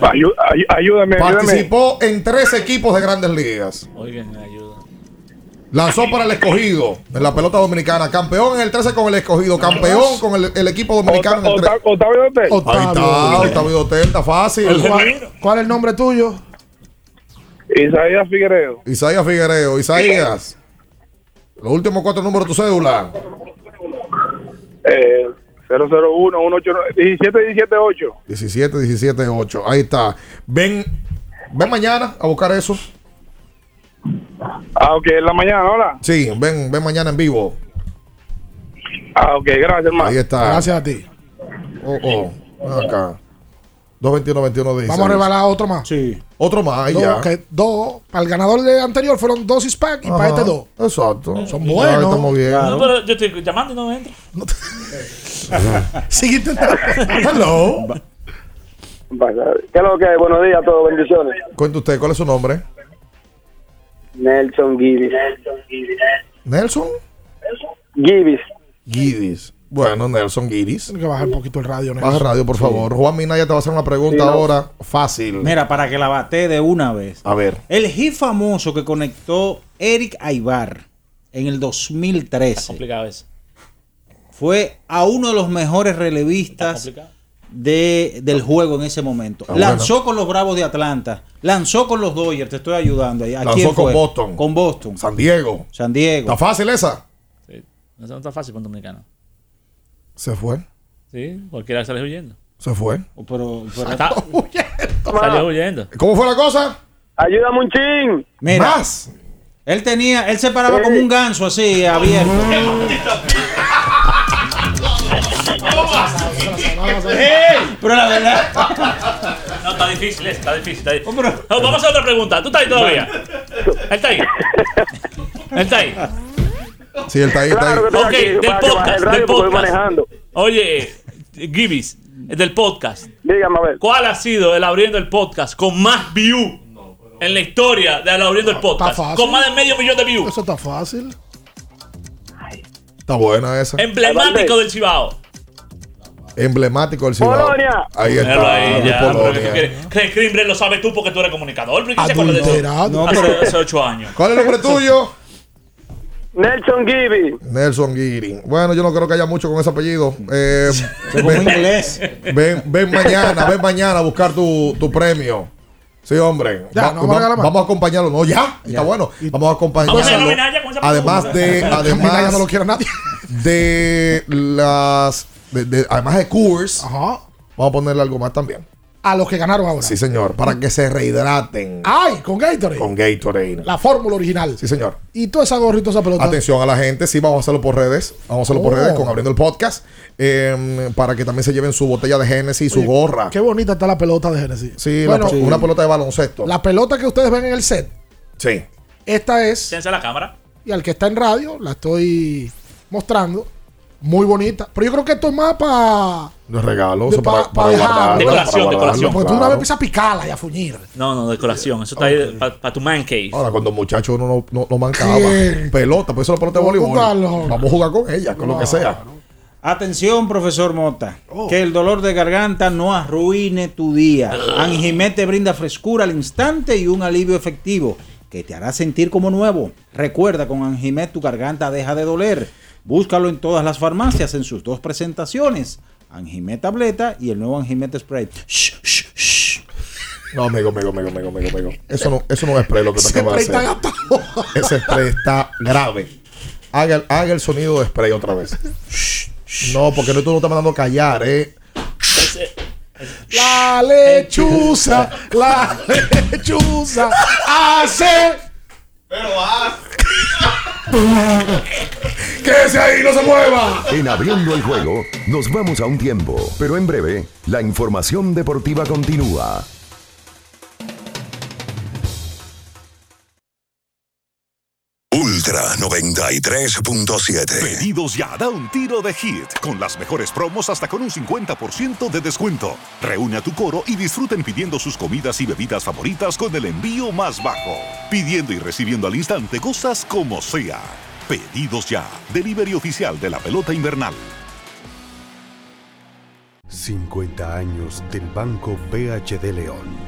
Ayú- ay- ayúdame, ayúdame. Participó en tres equipos de grandes ligas. Oigan, me ayuda. Lanzó para el escogido en la pelota dominicana. Campeón en el 13 con el escogido. Campeón con el, el equipo dominicano en el 13. Octavio Dotel. Ahí está, Octavio Dotel, está fácil. ¿Cuál, cuál es el nombre tuyo? Isaías Figueredo. Isaías Figuereo. Isaías. Los últimos cuatro números de tu cédula. Eh, 001 189 17 17 8. 17, 17, 8. Ahí está. Ven, ven mañana a buscar eso. Ah, ok, en la mañana, hola. Sí, ven, ven mañana en vivo. Ah, ok, gracias, hermano. Ahí está. Gracias a ti. Oh, oh. Ven acá. 221 21 16. Vamos a regalar otro más. Sí. Otro más, ahí Dos, ya. que dos. Para el ganador de anterior fueron dos six pack y para este dos. Exacto. Son Ya, buenos. Estamos bien. No, pero yo estoy llamando y no me entra. Sigue intentando. Hello. ¿Qué es lo que hay? Buenos días a todos, bendiciones. Cuenta usted, ¿cuál es su nombre? Nelson Gibbs. Nelson Gibbs. Guidis. Bueno, Nelson Guidis. Tiene que bajar un poquito el radio. Baja Nelson. radio, por favor. Juan Minaya te va a hacer una pregunta Sí, no. ahora fácil. Mira, para que la bate de una vez. A ver. El hit famoso que conectó Eric Aybar en el 2013 Complicado eso. fue a uno de los mejores relevistas complicado. De, del juego en ese momento. Ah, lanzó con los Bravos de Atlanta, lanzó con los Dodgers, te estoy ayudando ahí. ¿A Lanzó quién con fue? Boston. Con Boston. San Diego. San Diego. ¿Está fácil esa? Sí. No no está fácil para un dominicano. Se fue. Sí, cualquiera sale huyendo. Se fue. Pero, pero- Está- Salió huyendo. ¿Cómo fue la cosa? Ayúdame un ching. Mira, Más. él tenía, él se paraba como un ganso así, abierto. Pero la verdad. No, está difícil, ese, está difícil. Está difícil. No, vamos a hacer otra pregunta. ¿Tú estás ahí todavía? Él está ahí. Él está ahí. Sí, él está ahí, está ahí. Ok, aquí, del podcast, del podcast. manejando. Oye, Gibis, del podcast. Dígame a ver. ¿Cuál ha sido el abriendo el podcast con más view en la historia del abriendo el podcast? fácil. Con más de medio millón de views. Eso está fácil. Está buena esa. Emblemático del Cibao. Emblemático del Cibao. Polonia. Ahí está. ahí, ya, pero Polonia. ¿qué quieres? ¿Crees que Crimbre lo sabes tú porque tú eres comunicador? ¿Pero? Adulterado. No, Hace, pero- hace ocho años. ¿Cuál es el nombre tuyo? Nelson Gibbs. Nelson Guiri. Bueno, yo no creo que haya mucho con ese apellido. Eh, ven, inglés. ven, ven mañana, ven mañana a buscar tu, tu premio. Sí, hombre. Ya, Va- no vamos a vamos a acompañarlo. No, ya. Está bueno. Vamos a acompañarlo. Vamos a Además de, ya además no lo quiere nadie. de las, de- de- además de Coors, Ajá. vamos a ponerle algo más también. A los que ganaron ahora. Sí, señor. Para que se rehidraten Ay, con Gatorade. con Gatorade. La fórmula original. Sí, señor. Y toda esa gorrita, esa pelota. Atención a la gente, sí, vamos a hacerlo por redes. Vamos a hacerlo por Oh. redes con abriendo el podcast. eh, para que también se lleven su botella de Genesis y su gorra. Qué bonita está la pelota de Genesis. Sí, Bueno, la- una pelota de baloncesto. La pelota que ustedes ven en el set, Sí. esta es, Ciencia la cámara. y al que está en radio, la estoy mostrando. Muy bonita. Pero yo creo que esto es más para No es regalo, De eso para, pa- para pa dejar. Decoración, para decoración. Porque tú una vez empiezas a picarla y a fuñir. No, no, decoración. Eso está ahí para tu man cave. Ahora, cuando muchacho uno no, no, no mancaba. Pelota, pues eso es la pelota de Vamos a voleibol. jugarlo. Vamos a jugar con ella, con lo que sea. Atención, profesor Mota. Oh. Que el dolor de garganta no arruine tu día. Anjimet te brinda frescura al instante y un alivio efectivo que te hará sentir como nuevo. Recuerda, con Anjimet tu garganta deja de doler. Búscalo en todas las farmacias en sus dos presentaciones. Anjimet tableta y el nuevo Anjimet spray. Shh, shh, shh. No, amigo, amigo, amigo, amigo, amigo, amigo. Eso no, eso no es spray lo que te Ese acabas de spray hacer. está. Ese spray está grave. Haga, el- haga el sonido de spray otra vez. No, porque no tú no estás mandando a callar, eh. La lechuza, la lechuza hace. Pero ¡Quédese ahí, no se mueva! En abriendo el juego, nos vamos a un tiempo, pero en breve, la información deportiva continúa. Ultra 93.7. Pedidos ya, da un tiro de hit, con las mejores promos hasta con un 50% de descuento. Reúne a tu coro y disfruten pidiendo sus comidas y bebidas favoritas con el envío más bajo. Pidiendo y recibiendo al instante cosas como sea. Pedidos ya, delivery oficial de la pelota invernal. 50 años del Banco BHD León.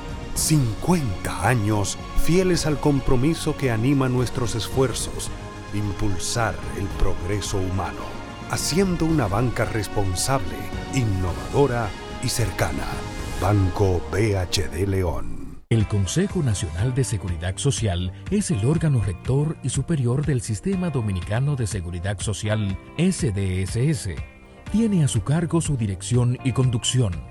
50 años fieles al compromiso que anima nuestros esfuerzos, impulsar el progreso humano, haciendo una banca responsable, innovadora y cercana. Banco BHD León. El Consejo Nacional de Seguridad Social es el órgano rector y superior del Sistema Dominicano de Seguridad Social SDSS. Tiene a su cargo su dirección y conducción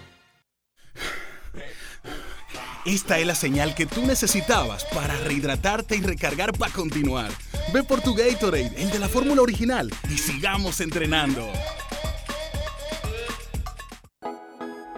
Esta es la señal que tú necesitabas para rehidratarte y recargar para continuar. Ve por tu Gatorade, el de la fórmula original, y sigamos entrenando.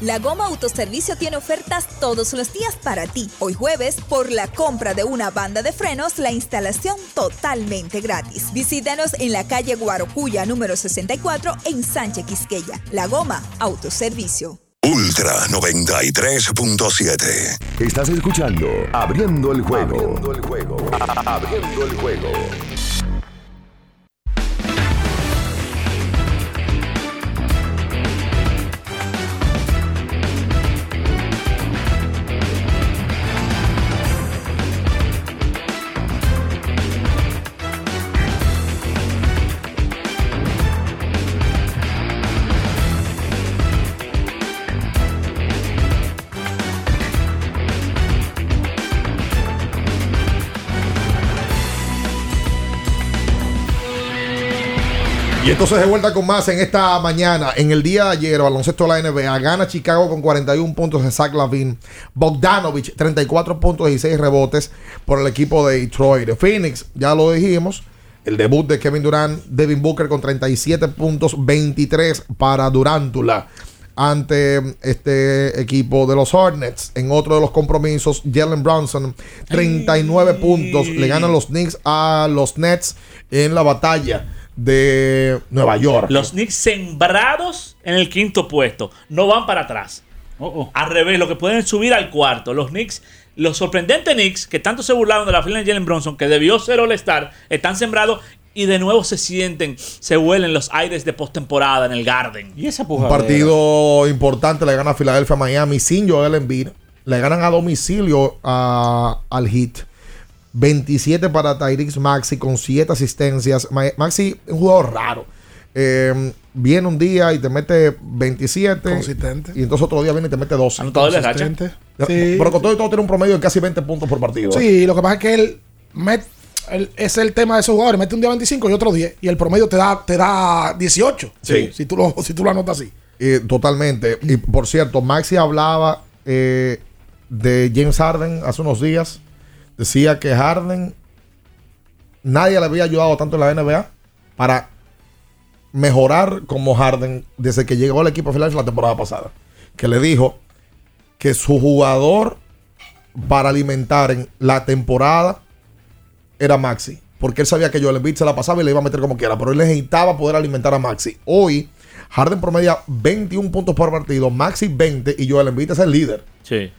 La Goma Autoservicio tiene ofertas todos los días para ti. Hoy jueves, por la compra de una banda de frenos, la instalación totalmente gratis. Visítanos en la calle Guarocuya número 64 en Sánchez Quisqueya. La Goma Autoservicio. Ultra 93.7. Estás escuchando Abriendo el juego. Abriendo el juego. Abriendo el juego. Y entonces de vuelta con más en esta mañana. En el día de ayer, baloncesto de la NBA, gana Chicago con 41 puntos de Zach Lavin. Bogdanovich, 34 puntos y 6 rebotes por el equipo de Detroit. Phoenix, ya lo dijimos. El debut de Kevin Durant, Devin Booker con 37 puntos, 23 para Durantula ante este equipo de los Hornets. En otro de los compromisos, Jalen Bronson, 39 puntos. Le ganan los Knicks a los Nets en la batalla de Nueva York. Los Knicks sembrados en el quinto puesto. No van para atrás. Al revés, lo que pueden subir al cuarto. Los Knicks, los sorprendentes Knicks, que tanto se burlaron de la fila de Jalen Bronson, que debió ser All-Star, están sembrados y de nuevo se sienten, se huelen los aires de postemporada en el Garden. Y esa Un partido importante le gana a Filadelfia a Miami sin Joel Embiid. Le ganan a domicilio a- al Heat. 27 para Tyrix Maxi con 7 asistencias. Ma- Maxi es un jugador raro. Eh, viene un día y te mete 27. Consistente. Y entonces otro día viene y te mete 12. Anotador de racha. Sí. Pero con todo y todo tiene un promedio de casi 20 puntos por partido. Sí, lo que pasa es que él, met- él- es el tema de esos jugadores. Mete un día 25 y otro 10. Y el promedio te da, te da 18. Sí. Si tú lo, si tú lo anotas así. Eh, totalmente. Y por cierto, Maxi hablaba eh, de James Harden hace unos días. Decía que Harden nadie le había ayudado tanto en la NBA para mejorar como Harden desde que llegó al equipo de Philadelphia la temporada pasada. Que le dijo que su jugador para alimentar en la temporada era Maxi. Porque él sabía que Joel Embiid se la pasaba y le iba a meter como quiera. Pero él necesitaba poder alimentar a Maxi. Hoy, Harden promedia 21 puntos por partido, Maxi 20 y Joel Embiid es el líder. Sí.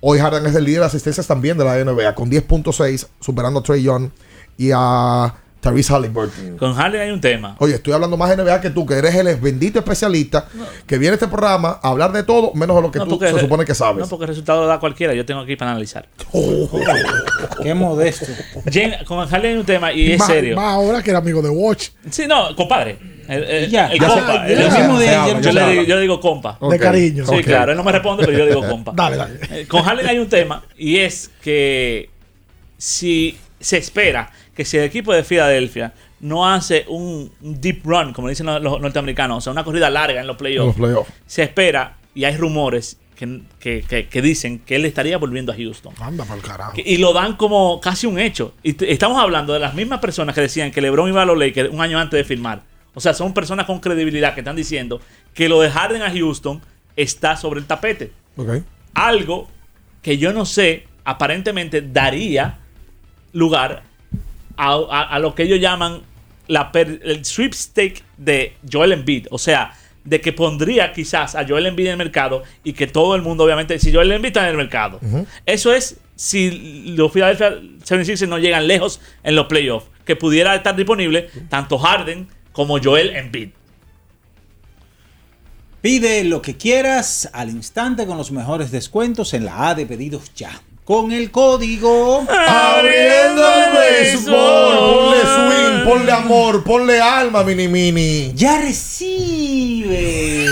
Hoy Harden es el líder de asistencias también de la NBA con 10.6, superando a Trey Young y a Tyrese Halliburton. Con Harden hay un tema. Oye, estoy hablando más de NBA que tú, que eres el bendito especialista que viene a este programa a hablar de todo menos de lo que No, tú se supone que sabes. No, porque el resultado lo da cualquiera. Yo tengo aquí para analizar. Qué modesto. Jen- con Harden hay un tema y es más, serio. más ahora que era amigo de Watch. Sí, no, compadre. El, el- Ya, el ya compa. se- el ya mismo se de habla, yo, le digo, yo le digo compa. De cariño. Sí, claro. Él no me responde, pero yo le digo compa. Dale, dale. Eh, Con Harden hay un tema y es que si se espera que si el equipo de Filadelfia no hace un deep run, como dicen los, los norteamericanos, o sea, una corrida larga en los playoffs, se espera y hay rumores que, que- que- dicen que él estaría volviendo a Houston. Anda para el carajo. Que- Y lo dan como casi un hecho. Y estamos hablando de las mismas personas que decían que LeBron iba a los Lakers un año antes de firmar. O sea, son personas con credibilidad que están diciendo que lo de Harden a Houston está sobre el tapete. Algo que yo no sé, aparentemente daría lugar a, a- a lo que ellos llaman la per- el sweepstake de Joel Embiid. O sea, de que pondría quizás a Joel Embiid en el mercado y que todo el mundo, obviamente, si Joel Embiid está en el mercado. Eso es si los Philadelphia 76ers no llegan lejos en los playoffs, que pudiera estar disponible tanto Harden como Joel Embiid. Pide lo que quieras al instante con los mejores descuentos en la A de pedidos ya. Con el código Abriendo el béisbol. Ponle swing, ponle amor, ponle alma, mini mini. ya recibes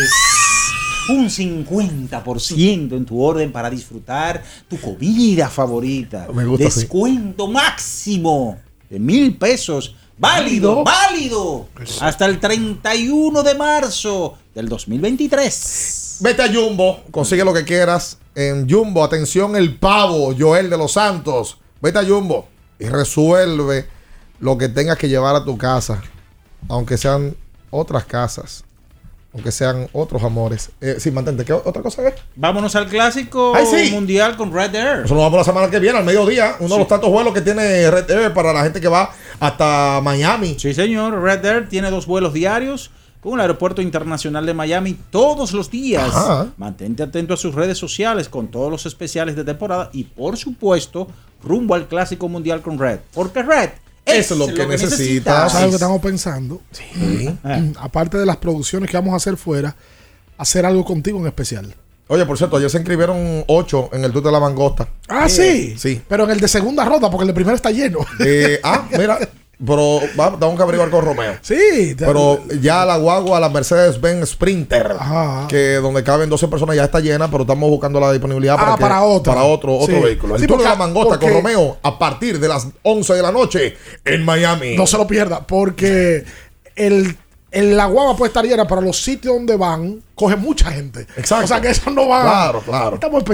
un 50% en tu orden para disfrutar tu comida favorita. Me gusta. Descuento máximo de mil pesos. Válido, válido. Hasta el 31 de marzo del 2023. Vete a Jumbo, consigue lo que quieras en Jumbo. Atención, el pavo, Joel de los Santos. Vete a Jumbo y resuelve lo que tengas que llevar a tu casa, aunque sean otras casas, aunque sean otros amores. Eh, sí, mantente. ¿Qué otra cosa es? Vámonos al clásico Ay, sí. mundial con Red Air. Eso nos vamos la semana que viene, al mediodía. Uno de los tantos vuelos que tiene Red Air para la gente que va hasta Miami. Sí, señor. Red Air tiene dos vuelos diarios con el Aeropuerto Internacional de Miami todos los días. Ajá. Mantente atento a sus redes sociales con todos los especiales de temporada y, por supuesto, rumbo al Clásico Mundial con Red. Porque Red Eso es lo que necesitas. ¿Sabes lo que estamos pensando? Sí. Aparte de las producciones que vamos a hacer fuera, hacer algo contigo en especial. Oye, por cierto, ayer se inscribieron ocho en el Tour de la Mangosta. Ah, sí. Sí. Pero en el de segunda ronda, porque el de primera está lleno. Eh, ah, mira, pero va, tengo que averiguar con Romeo. Sí. Pero ya la guagua, la Mercedes-Benz Sprinter, Ajá. que donde caben 12 personas ya está llena, pero estamos buscando la disponibilidad para, Ah, que- para otra. para otro, otro Sí. vehículo. El Sí, Tour de la Mangosta con Romeo a partir de las 11 de la noche en Miami. No se lo pierda, porque el, el- la guagua puede estar llena, pero los sitios donde van, coge mucha gente. Exacto. O sea que eso no va. Claro, claro. Estamos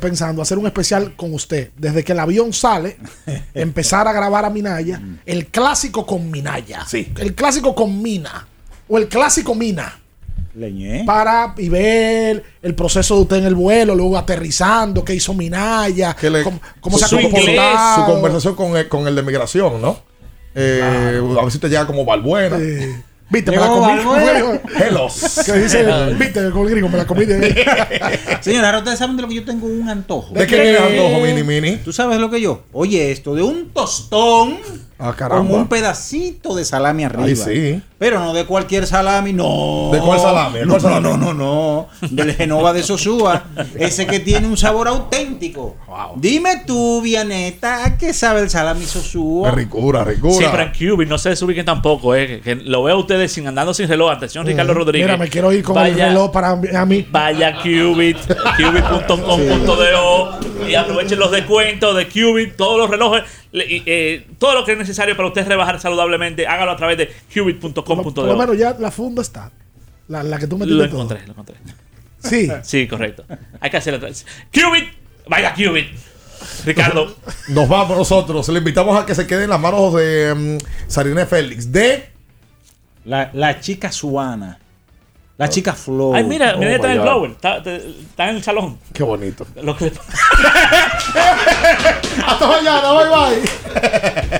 pensando hacer un especial con usted. Desde que el avión sale, empezar a grabar a Minaya. El clásico con Minaya. Sí. El clásico con Mina. O el clásico Mina. Leñé. Para y ver el proceso de usted en el vuelo, luego aterrizando, qué hizo Minaya, Que le- cómo, cómo se ha su, su comportado. conversación con el, con el de migración, ¿no? Eh, A ver si te llega como Balbuena. Viste, me la comí. Hello. Que dice, viste, con el gringo, me la comí de Señora, ahora ustedes saben de lo que yo tengo un antojo. ¿De qué es antojo, Mini Mini? ¿Tú sabes lo que yo? Oye, esto de un tostón Ah, caramba. con un pedacito de salami arriba. Ay, sí. Pero no de cualquier salami, no. ¿De cuál salami? ¿De No, cuál salami? no, no, no, no. Del Genova de Sosúa. Ese que tiene un sabor auténtico. Dime tú, Vianeta, ¿a qué sabe el salami Sosúa? Ricura, ricura. Siempre en Cubit, no se desubiquen tampoco, eh, que, que lo veo a ustedes sin andando sin reloj. Atención, Ricardo Rodríguez. Mira, me quiero ir con el reloj para mí- a mí. Vaya a Qubit, qubit.com.do y aprovechen los descuentos de Qubit, todos los relojes, eh, todo lo que es necesario para usted rebajar saludablemente, hágalo a través de Por lo menos ya la funda está. La, la que tú Lo metiste todo. encontré, lo encontré. Sí. Sí, correcto. Hay que hacer atrás. Qubit, vaya Qubit. Ricardo, Nos vamos nosotros. Le invitamos a que se quede en las manos de mm, Sarine Félix. De. La, la chica Suana. La chica Flow. ay, mira, mira, Oh, está en el blower, está en el salón. Qué bonito. Lo que- Hasta mañana. Bye bye.